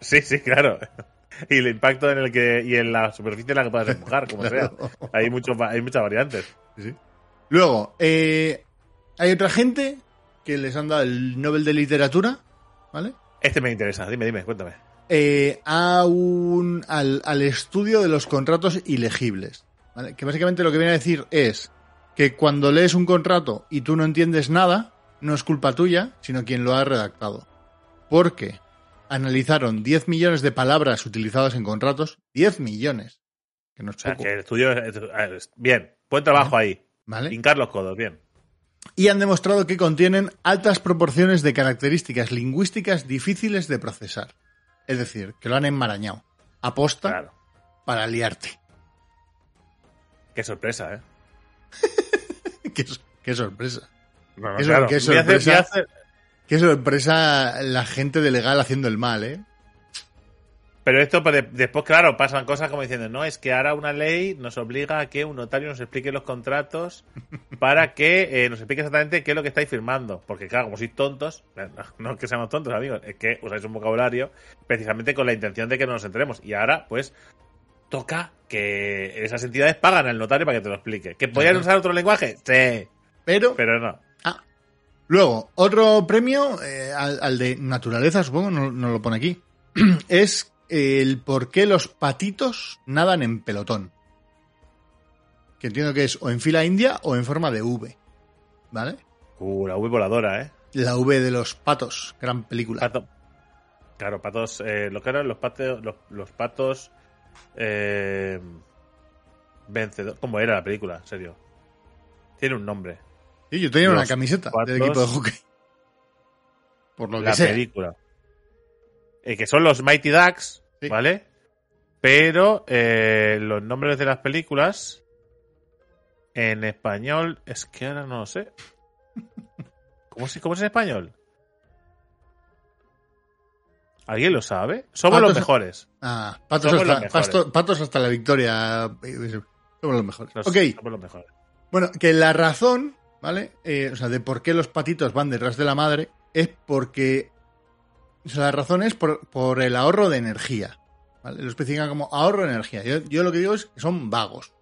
Sí, sí, claro. Y el impacto en el que, y en la superficie en la que puedas empujar, como sea. Hay, muchos va- hay muchas variantes. Sí. Luego, eh, hay otra gente que les han dado el Nobel de Literatura, ¿vale? Este me interesa, dime, dime, cuéntame. Eh, a un, al, al estudio de los contratos ilegibles. ¿Vale? Que básicamente lo que viene a decir es que cuando lees un contrato y tú no entiendes nada, no es culpa tuya, sino quien lo ha redactado. Porque analizaron 10 millones de palabras utilizadas en contratos, 10 millones. Que no es O sea, poco, que el estudio es- es- bien, buen trabajo ahí. ¿vale? Hincar los codos, bien. y han demostrado que contienen altas proporciones de características lingüísticas difíciles de procesar. Es decir, que lo han enmarañado. Aposta Claro. para liarte. Qué sorpresa, ¿eh? qué, sorpresa. No, no, Eso- claro. qué sorpresa. Qué sorpresa la gente de legal haciendo el mal, ¿eh? Pero esto, pues, de- después, claro, pasan cosas como diciendo, no, es que ahora una ley nos obliga a que un notario nos explique los contratos para que eh, nos explique exactamente qué es lo que estáis firmando. Porque, claro, como sois tontos, eh, no, no es que seamos tontos, amigos, es que usáis un vocabulario precisamente con la intención de que no nos enteremos. Y ahora, pues, toca que esas entidades pagan al notario para que te lo explique. ¿Que podrían Ajá. usar otro lenguaje? Sí, Pero, pero no. ah, luego, otro premio, eh, al, al de naturaleza, supongo, no, no lo pone aquí, es el por qué los patitos nadan en pelotón. Que entiendo que es o en fila india o en forma de V. ¿Vale? Uh, la V voladora, ¿eh? La V de los patos, gran película. Pato. Claro, patos. Eh, lo que eran los patos. Los, los patos. Eh, vencedor. ¿Cómo era la película? En serio. Tiene un nombre. Sí, yo tenía una camiseta del equipo de hockey. Por lo que la sea. película. Eh, que son los Mighty Ducks, Sí. ¿vale? Pero eh, los nombres de las películas. En español. Es que ahora no lo sé. ¿Cómo, se- cómo es en español? ¿Alguien lo sabe? Somos Patos- los mejores. Ah, patos Somos los hasta, mejores. pasto- patos hasta la victoria. Somos los mejores. Los- ok, Somos los mejores. bueno, que la razón, ¿vale? Eh, o sea, de por qué los patitos van detrás de la madre es porque. O sea, la razón es por, por el ahorro de energía. ¿vale? Lo especifican como ahorro de energía. Yo, yo lo que digo es que son vagos.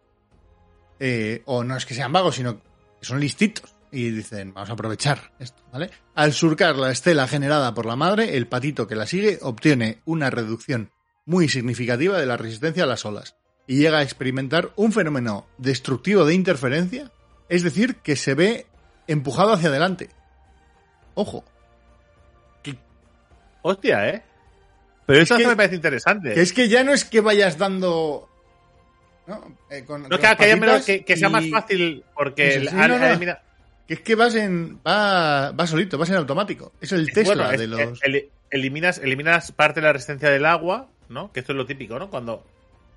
Eh, o no es que sean vagos, sino que son listitos. Y dicen, vamos a aprovechar esto, ¿vale? Al surcar la estela generada por la madre, el patito que la sigue obtiene una reducción muy significativa de la resistencia a las olas y llega a experimentar un fenómeno destructivo de interferencia, es decir, que se ve empujado hacia adelante. Ojo, Hostia, ¿eh? Pero esto Es que- me parece interesante. que es que ya no es que vayas dando... ¿no? Eh, con- No, con que, las que haya menos- patitas que, que sea más fácil porque Sí, sí, el- sí, no, no. elimina- Que es que vas en... Va, va solito, vas en automático. Es el Tesla bueno, es- de los... el- eliminas, eliminas parte de la resistencia del agua, ¿no? Que esto es lo típico, ¿no? Cuando.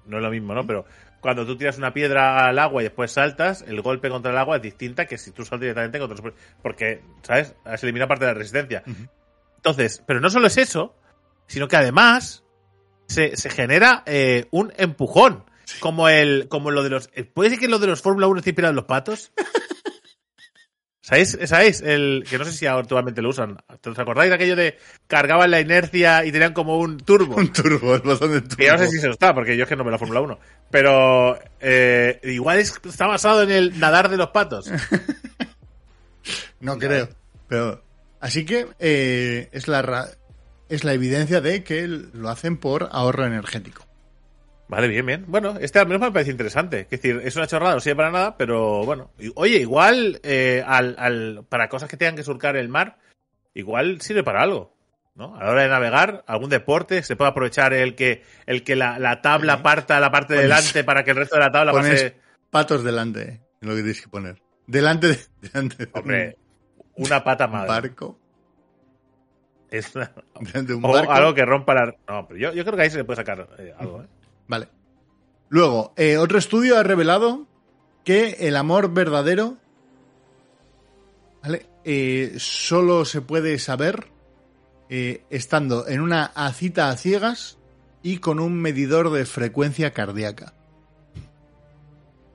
No es lo mismo, ¿no? Pero cuando tú tiras una piedra al agua y después saltas, el golpe contra el agua es distinta que si tú saltas directamente contra los- Porque, ¿sabes? Has eliminado parte de la resistencia. Entonces, pero no solo es eso, sino que además se, se genera eh, un empujón. Como el, como lo de los. ¿Puede ser que lo de los Fórmula 1 esté inspirado en los patos? ¿Sabéis? ¿Sabéis? El, que no sé si actualmente lo usan. ¿Os acordáis de aquello de cargaban la inercia y tenían como un turbo? Un turbo, el botón de turbo. Que no sé si se está, porque yo es que no veo la Fórmula 1. Pero eh, igual es- está basado en el nadar de los patos. No creo. Pero. Así que eh, es la ra- es la evidencia de que lo hacen por ahorro energético. Vale, bien, bien. Bueno, este al menos me parece interesante. Es decir, es una chorrada, no sirve para nada, pero bueno. Oye, igual eh, al, al- para cosas que tengan que surcar el mar, igual sirve para algo. ¿no? A la hora de navegar, algún deporte, se puede aprovechar el que, el que la, la tabla Sí. parta la parte de delante para que el resto de la tabla Pones pase. patos delante, es lo que tienes que poner. Delante de, delante de Hombre, una pata un madre. barco. Es una- de un o barco. algo que rompa la. No, pero yo, yo creo que ahí se le puede sacar eh, algo, ¿eh? Vale. Luego, eh, otro estudio ha revelado que el amor verdadero ¿vale? Eh, solo se puede saber eh, estando en una cita a ciegas y con un medidor de frecuencia cardíaca.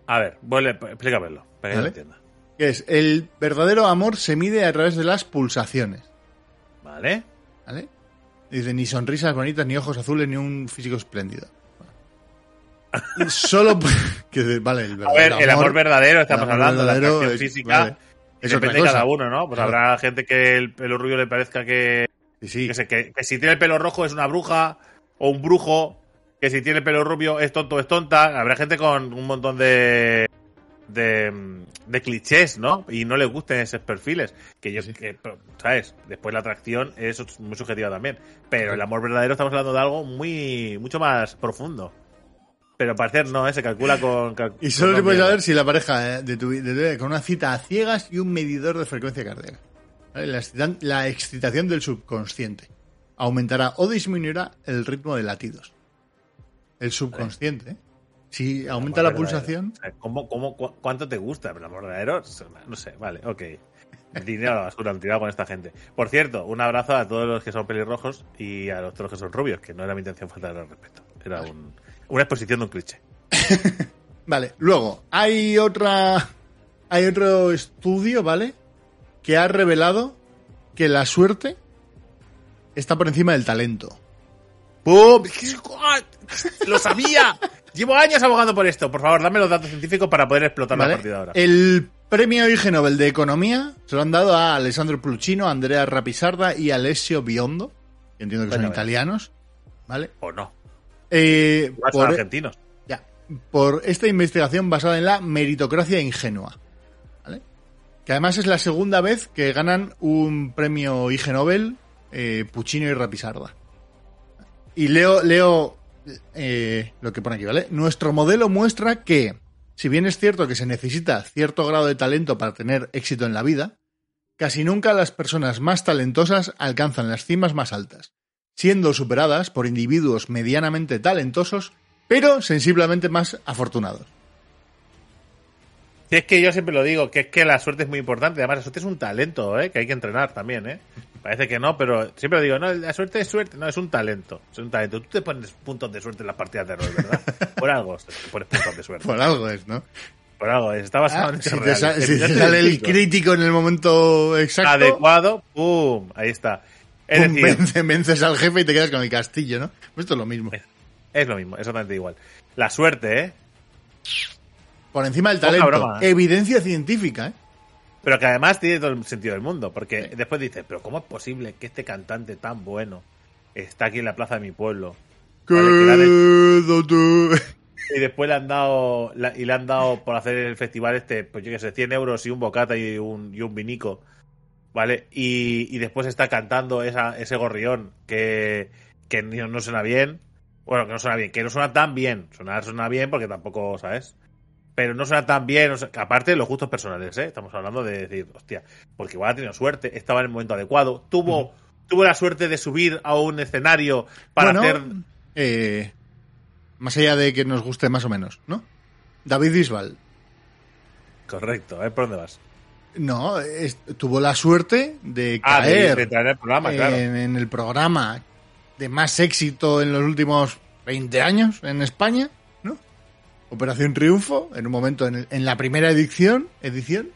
A ver, vuelve, explícamelo, para que yo Vale. lo entienda. Que es, el verdadero amor se mide a través de las pulsaciones. ¿Vale? ¿Vale? Dice, ni sonrisas bonitas, ni ojos azules, ni un físico espléndido. Solo... que, vale, el A ver, verdadero el amor verdadero, estamos amor hablando, la verdadero atracción es- física. vale, es depende de cada uno, ¿no? Pues Claro. habrá gente que el pelo rubio le parezca que, Sí, sí. que, se- que- que si tiene el pelo rojo es una bruja o un brujo, que si tiene el pelo rubio es tonto o es tonta. Habrá gente con un montón de, de, de clichés, ¿no? Y no les gusten esos perfiles. Que yo, que, ¿sabes? Después la atracción es muy subjetiva también. Pero el amor verdadero estamos hablando de algo muy, mucho más profundo. Pero parecer no, ¿eh? se calcula con. y solo se puede saber si la pareja eh, de tu, de con una cita a ciegas y un medidor de frecuencia cardíaca. La, la excitación del subconsciente aumentará o disminuirá el ritmo de latidos. El subconsciente, ¿eh? Si aumenta la pulsación. ¿Cómo, cómo, cuánto te gusta el amor verdadero? No sé, vale, ok. Dinero a la basura, han tirado con esta gente. Por cierto, un abrazo a todos los que son pelirrojos y a los otros que son rubios, que no era mi intención faltar al respeto. Era un, una exposición de un cliché. vale, luego, hay otra. Hay otro estudio, ¿vale? Que ha revelado que la suerte está por encima del talento. ¡Pum! ¡Lo sabía! Llevo años abogando por esto. Por favor, dame los datos científicos para poder explotar la partida ahora. El premio Ig Nobel de Economía se lo han dado a Alessandro Pluchino, Andrea Rapisarda y Alessio Biondo. Que entiendo que son italianos. ¿Vale? O no. Eh, por, argentinos. Ya. Por esta investigación basada en la meritocracia ingenua. ¿Vale? Que además es la segunda vez que ganan un premio Ig Nobel eh, Puccino y Rapisarda. Y leo, leo eh, lo que pone aquí, ¿vale? Nuestro modelo muestra que, si bien es cierto que se necesita cierto grado de talento para tener éxito en la vida, casi nunca las personas más talentosas alcanzan las cimas más altas, siendo superadas por individuos medianamente talentosos, pero sensiblemente más afortunados. es que yo siempre lo digo, que es que la suerte es muy importante. Además, la suerte es un talento, ¿eh? que hay que entrenar también. ¿eh? Parece que no, pero siempre digo, no, la suerte es suerte, no, es un talento. Es un talento. Tú te pones puntos de suerte en las partidas de rol, ¿verdad? Por algo te pones puntos de suerte. Por algo es, ¿no? Por algo es. Está basado ah, en si, te, si te sale el crítico en el momento exacto. Adecuado, ¡pum! Ahí está. Es decir, vences al jefe y te quedas con el castillo, ¿no? Pues esto es lo mismo. Es, es lo mismo, exactamente igual. La suerte, ¿eh? Por encima del talento. ¿eh? Evidencia científica, ¿eh? Pero que además tiene todo el sentido del mundo, porque después dices, pero ¿cómo es posible que este cantante tan bueno está aquí en la plaza de mi pueblo? y después le han dado y le han dado por hacer el festival este, pues yo qué sé, 100 euros y un bocata y un, y un vinico, ¿vale? Y, después está cantando esa, ese gorrión que, que no, suena bien, bueno, que no suena bien, que no suena tan bien, suena, suena bien porque tampoco, ¿sabes? pero no suena tan bien, aparte de los gustos personales, ¿eh? estamos hablando de decir, hostia, porque igual ha tenido suerte, estaba en el momento adecuado, tuvo, tuvo la suerte de subir a un escenario para hacer... Eh, más allá de que nos guste más o menos, ¿no? David Bisbal. Correcto, ¿eh? ¿por dónde vas? No, tuvo la suerte de ah, caer el programa, en el programa de más éxito en los últimos 20 años en España Operación Triunfo, en un momento en, la primera edición, edición,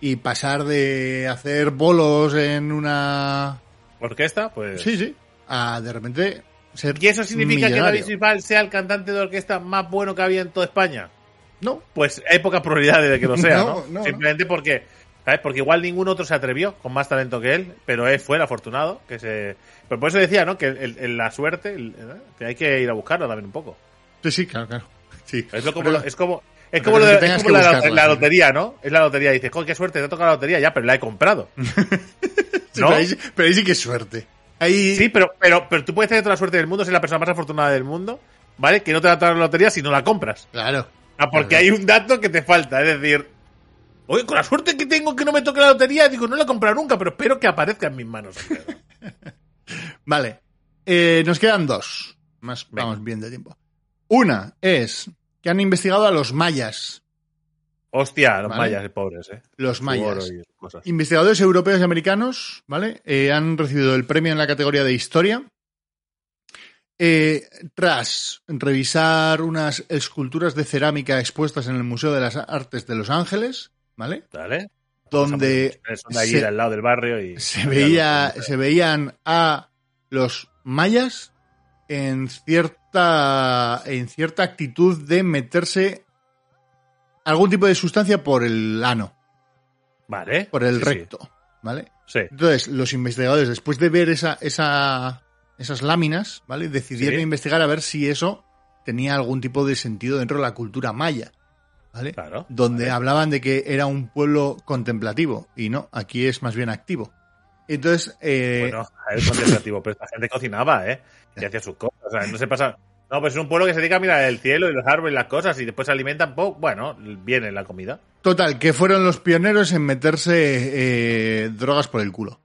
y pasar de hacer bolos en una orquesta, pues. Sí, sí. A de repente ser. ¿Y eso significa que David Bisbal sea el cantante de orquesta más bueno que había en toda España? No. Pues hay pocas probabilidades de que lo sea, ¿no? Simplemente porque. ¿Sabes? Porque igual ningún otro se atrevió con más talento que él, pero él fue el afortunado. que se Pero por eso decía, ¿no? Que la suerte, que hay que ir a buscarlo también un poco. Sí, sí, claro, claro. Sí. Es, como, es como, es como, lo de, la, lotería, ¿no? Es la lotería. Dices, qué suerte, te toca la lotería ya, pero la he comprado. pero, ahí, sí que es suerte. Ahí... Sí, pero, pero, pero tú puedes tener toda la suerte del mundo, ser la persona más afortunada del mundo, ¿vale? Que no te va a dar la lotería si no la compras. Claro. Ah, porque hay un dato que te falta, es decir, oye, con la suerte que tengo que no me toque la lotería, digo, no la comprado nunca, pero espero que aparezca en mis manos. vale. Eh, nos quedan dos. Más, vamos bien de tiempo. Una es que han investigado a los mayas. Hostia, los mayas, pobres, ¿eh? Los mayas. Investigadores europeos y americanos, ¿vale? Eh, han recibido el premio en la categoría de historia. Eh, tras revisar unas esculturas de cerámica expuestas en el Museo de las Artes de Los Ángeles, ¿vale? Dale. Donde allí al lado del barrio y se veía, se veían a los mayas en cierta, en cierta actitud de meterse algún tipo de sustancia por el ano. Vale. Por el recto. ¿Vale? Sí. Entonces, los investigadores, después de ver esa, esa, esas láminas, ¿vale? Decidieron investigar a ver si eso tenía algún tipo de sentido dentro de la cultura maya. ¿Vale? Claro. Donde Vale. hablaban de que era un pueblo contemplativo y no, aquí es más bien activo. Entonces, eh, Bueno, es contemplativo, pero esta gente cocinaba, ¿eh? Y hacía sus cosas. O sea, no se pasa. No, pues es un pueblo que se dedica a mirar el cielo y los árboles y las cosas y después se alimentan poco. Bueno, viene la comida. total, que fueron los pioneros en meterse eh, drogas por el culo.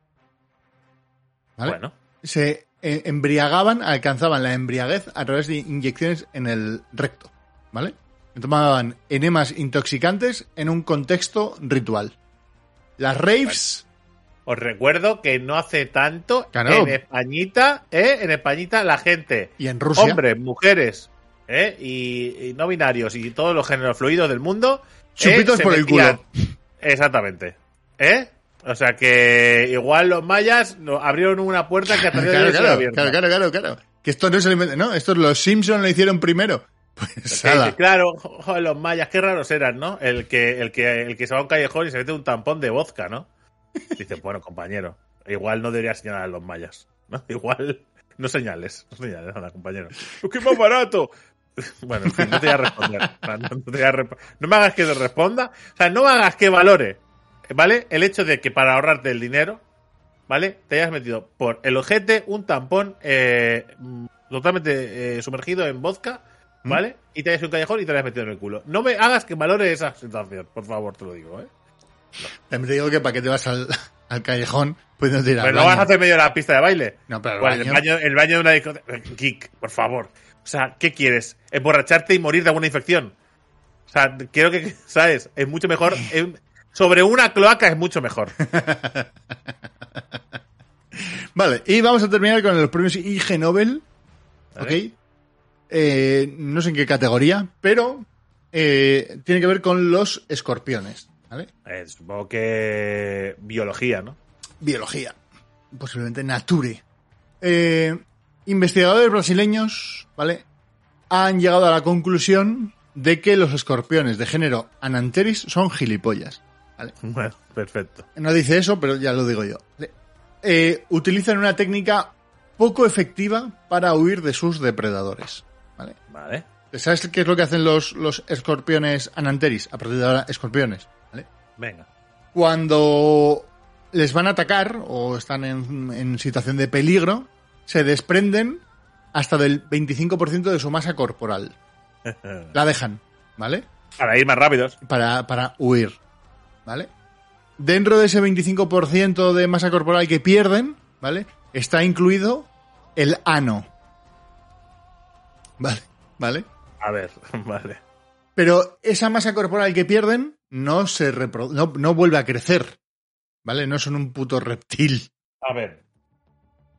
¿Vale? Bueno, Se eh, embriagaban, alcanzaban la embriaguez a través de inyecciones en el recto, ¿vale? Tomaban enemas intoxicantes en un contexto ritual. Las raves, os recuerdo que no hace tanto Claro. en Españita, ¿eh? En Españita la gente, y en Rusia, hombres, mujeres, ¿eh? Y, y no binarios y todos los géneros fluidos del mundo. ¿eh? Chupitos por el culo. Exactamente. ¿Eh? O sea que igual los mayas abrieron una puerta que hasta claro, claro, claro, claro, claro, claro. Que esto no es el invento- no, estos los Simpson lo hicieron primero. Pues claro, joder, los mayas, qué raros eran, ¿no? El que, el que, el que se va a un callejón y se mete un tampón de vodka, ¿no? Dices, bueno, compañero, igual no debería señalar a los mayas, ¿no? Igual no señales, no señales, nada, compañero. ¡Es que es más barato! Bueno, en fin, no te voy a responder. Voy a no me hagas que te responda. O sea, no me hagas que valore, ¿vale? El hecho de que para ahorrarte el dinero, ¿vale? Te hayas metido por el ojete un tampón eh, mm, totalmente eh, sumergido en vodka, ¿vale? Y te hayas un callejón y te lo hayas metido en el culo. No me hagas que valore esa situación, por favor, te lo digo, ¿eh? También te digo que para que te vas al, al callejón, no te ir al Pero no vas a hacer medio de la pista de baile. No, pero el Bueno, baño- el, baño, el baño de una discoteca. Geek, por favor. O sea, ¿qué quieres? ¿Emborracharte y morir de alguna infección? O sea, quiero que, ¿sabes? Es mucho mejor. es- sobre una cloaca es mucho mejor. Vale, y vamos a terminar con los premios IG Nobel, ¿ok? Eh, no sé en qué categoría, pero eh, tiene que ver con los escorpiones, ¿vale? Eh, supongo que. Biología, ¿no? Biología, posiblemente Nature. Eh, investigadores brasileños, ¿vale? Han llegado a la conclusión de que los escorpiones de género Ananteris son gilipollas. ¿vale? Bueno, perfecto. No dice eso, pero ya lo digo yo. Eh, utilizan una técnica poco efectiva para huir de sus depredadores. ¿Vale? ¿Sabes qué es lo que hacen los, los escorpiones ananteris? A partir de ahora, escorpiones. ¿vale? Venga. Cuando les van a atacar o están en, en situación de peligro, se desprenden hasta del 25% de su masa corporal. La dejan, ¿vale? Para ir más rápidos. para, para huir. ¿Vale? Dentro de ese 25% de masa corporal que pierden, ¿vale? Está incluido el ano. ¿Vale? ¿Vale? A ver, vale. Pero esa masa corporal que pierden no se repro- no, no vuelve a crecer. ¿Vale? No son un puto reptil. A ver.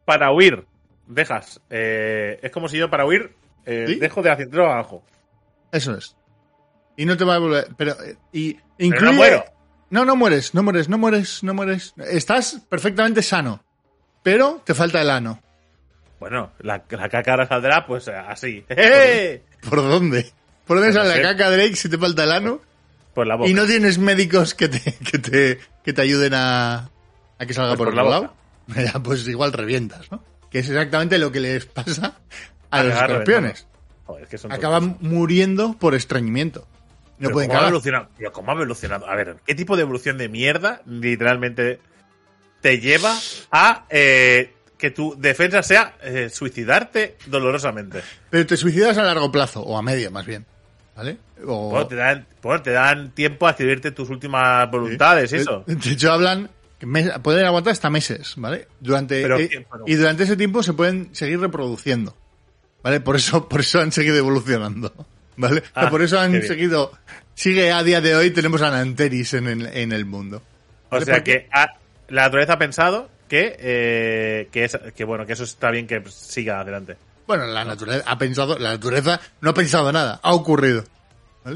Para huir, dejas. eh, es como si yo para huir eh, ¿Sí? dejo de cintura abajo. Eso es. Y no te va a volver. Pero. eh, Y Pero incluye. no muero. No, no mueres, no mueres, no mueres, no mueres. Estás perfectamente sano. Pero te falta el ano. Bueno, la, la caca ahora saldrá pues eh, así. ¡Eh! ¿Por dónde? ¿Por dónde Pues sale la caca, Drake, si te falta el ano? Por la boca. Y no tienes médicos que te, que te, que te ayuden a, a que salga Pues por, por otro la lado. Pues igual revientas, ¿no? Que es exactamente lo que les pasa a los escorpiones. Joder, es que son Acaban muriendo por estreñimiento. No Pero pueden ¿cómo ha evolucionado? Pero ¿cómo ha evolucionado? A ver, ¿qué tipo de evolución de mierda literalmente te lleva a eh, que tu defensa sea eh, suicidarte dolorosamente? Pero te suicidas a largo plazo, o a medio más bien. ¿Vale? O... Bueno, te dan, bueno, te dan tiempo a escribirte tus últimas voluntades, De- eso. De hecho, hablan que mes- pueden aguantar hasta meses, ¿vale? Durante Pero, eh, y durante ese tiempo se pueden seguir reproduciendo, ¿vale? Por eso, por eso han seguido evolucionando, ¿vale? O sea, Ah, por eso han seguido. Sigue a día de hoy tenemos ananteris en el, en el mundo. O sea Porque- que la naturaleza ha pensado que, eh, que, es, que bueno, que eso está bien que siga adelante. Bueno, la naturaleza ha pensado, la naturaleza no ha pensado nada, ha ocurrido.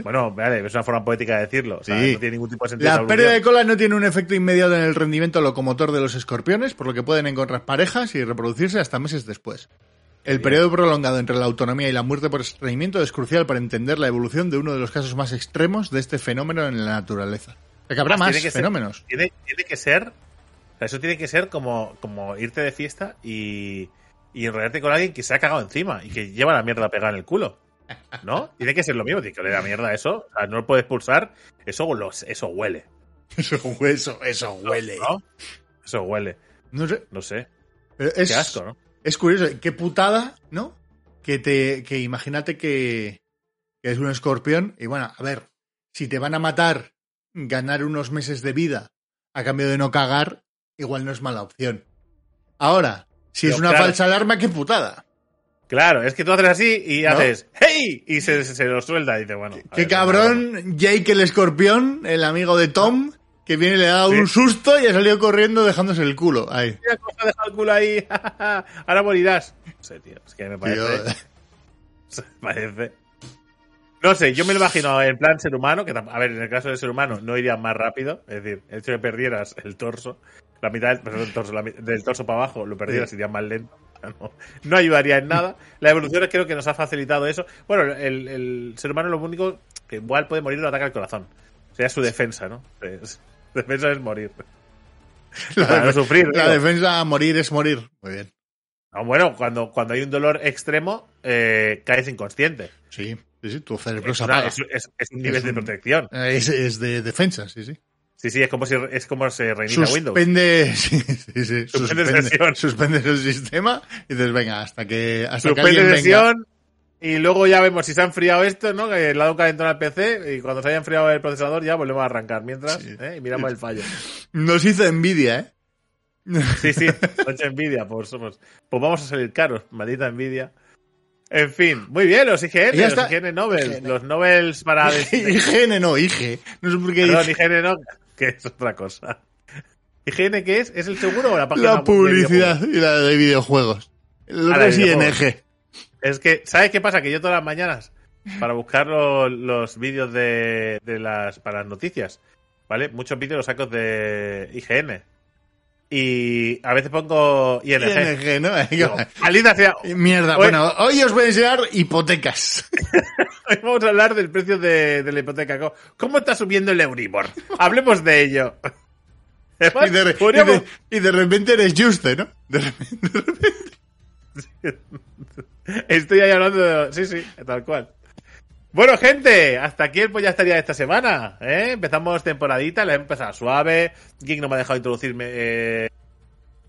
Bueno, vale, es una forma poética de decirlo. O sea, Sí. no tiene ningún tipo de sentido. La pérdida de cola no tiene un efecto inmediato en el rendimiento locomotor de los escorpiones, por lo que pueden encontrar parejas y reproducirse hasta meses después. El periodo prolongado entre la autonomía y la muerte por estreñimiento es crucial para entender la evolución de uno de los casos más extremos de este fenómeno en la naturaleza. O sea, que habrá más tiene que ser- fenómenos. Tiene, tiene que ser. O sea, eso tiene que ser como, como irte de fiesta y, y enrollarte con alguien que se ha cagado encima y que lleva la mierda pegada en el culo. ¿No? Tiene que ser lo mismo. Tiene que oler a mierda eso. O sea, no lo puedes pulsar. Eso, lo- eso huele. Eso, eso, eso huele. ¿No? Eso huele. No sé. No sé. Es, Qué asco, ¿no? es curioso. Qué putada, ¿no? Que te, que imagínate que, que es un escorpión y bueno, a ver, si te van a matar, ganar unos meses de vida a cambio de no cagar, igual no es mala opción. Ahora, si es una claro. falsa alarma, qué putada. Claro, es que tú haces así y ¿No? haces ¡Hey! Y se, se, lo suelta y dice, bueno. Qué ver, cabrón, Jake el escorpión, el amigo de Tom, que viene y le da Sí. un susto y ha salido corriendo dejándose el culo. Ahí. Mira cómo ha dejado el culo ahí. Ahora morirás. No sé, tío. Es que me parece. Tío, me parece. No sé, yo me lo imagino en plan ser humano, que a ver, en el caso del ser humano no iría más rápido, es decir, el hecho de que perdieras el torso, la mitad del, perdón, torso, la del torso para abajo, lo perdieras Sí. iría más lento. No, no ayudaría en nada. La evolución creo que nos ha facilitado eso. Bueno, el, el ser humano lo único que igual puede morir lo ataca el corazón. O sea, es su defensa, ¿no? Es- defensa es morir. Para no sufrir. la defensa a morir es morir. Muy bien. No, bueno, cuando, cuando hay un dolor extremo, eh, caes inconsciente. Sí, sí, sí, tu cerebro Es, se apaga. es- es- es un nivel Es de protección. Es, es de defensa, sí, sí. Sí, sí, es como si es como se reinicia Windows. Suspende, sí, sí, sí, Suspende suspende, sesión. suspendes el sistema y dices, venga, hasta que, hasta que Suspende venga. sesión y luego ya vemos si se ha enfriado esto, ¿no? Que dado un calentón al PC y cuando se haya enfriado el procesador ya volvemos a arrancar mientras Sí. ¿eh? y miramos el fallo. Nos hizo envidia, ¿eh? Sí, sí, mucha envidia, pues somos. Pues vamos a salir caros, maldita envidia. En fin, muy bien, los IGN, los. IGN Nobel, IGN. los Nobels para... IGN no, IG. No sé por qué Perdón, IG. IGN no, que es otra cosa. ¿IGN qué es? ¿Es el seguro o la página La de publicidad videojuegos? y la de videojuegos. Lo que de es. ING. Es que, ¿sabes qué pasa? Que yo todas las mañanas, para buscar los, los vídeos de, de las, para las noticias, ¿vale? Muchos vídeos los saco de IGN. Y a veces pongo ING. ING, ¿no? Digo, sea, Mierda, bueno, hoy os voy a enseñar hipotecas. hoy vamos a hablar del precio de, de la hipoteca. ¿Cómo- ¿Cómo está subiendo el Euribor? Hablemos de ello. Y de, re- y de- y de repente eres Juste, ¿no? De repente, de repente. Estoy ahí hablando de... Sí, sí, tal cual. Bueno, gente, hasta aquí el pues ya estaría esta semana. ¿eh? Empezamos temporadita, la hemos empezado suave. Geek no me ha dejado introducirme... Eh,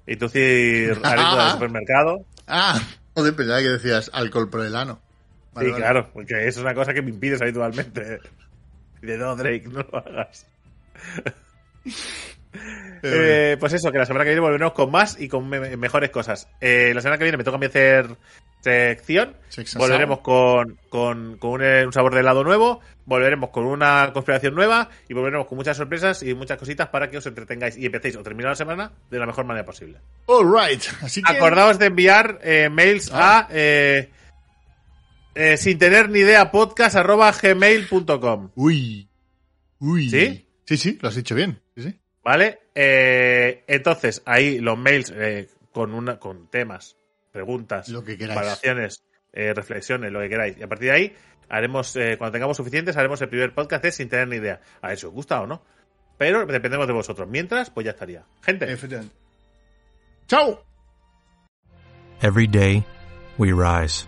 introducir anécdota del supermercado. Ah, joder, pensaba que decías alcohol por el ano. Vale, sí, vale. claro, porque eso es una cosa que me impides habitualmente. De no, Drake, no lo hagas. Eh, Eh, pues eso, que la semana que viene volveremos con más y con me- mejores cosas. Eh, la semana que viene me toca a mí hacer sección. Volveremos con, con, con un, eh, un sabor de helado nuevo. Volveremos con una conspiración nueva. Y volveremos con muchas sorpresas y muchas cositas para que os entretengáis y empecéis o terminar la semana de la mejor manera posible. All right. Así que. Acordaos de enviar eh, mails Ah. a eh, eh, sin tener ni idea podcast arroba gmail.com. Uy. Uy. ¿Sí? Sí, sí, lo has dicho bien. Sí, sí. ¿Vale? Eh, entonces, ahí los mails eh, con, una, con temas, preguntas, Lo que queráis. valoraciones, eh, reflexiones, lo que queráis. Y a partir de ahí, haremos, eh, cuando tengamos suficientes, haremos el primer podcast de sin tener ni idea. A ver si os gusta o no. Pero dependemos de vosotros. Mientras, pues ya estaría. Gente. ¡Chao! Every day, we rise,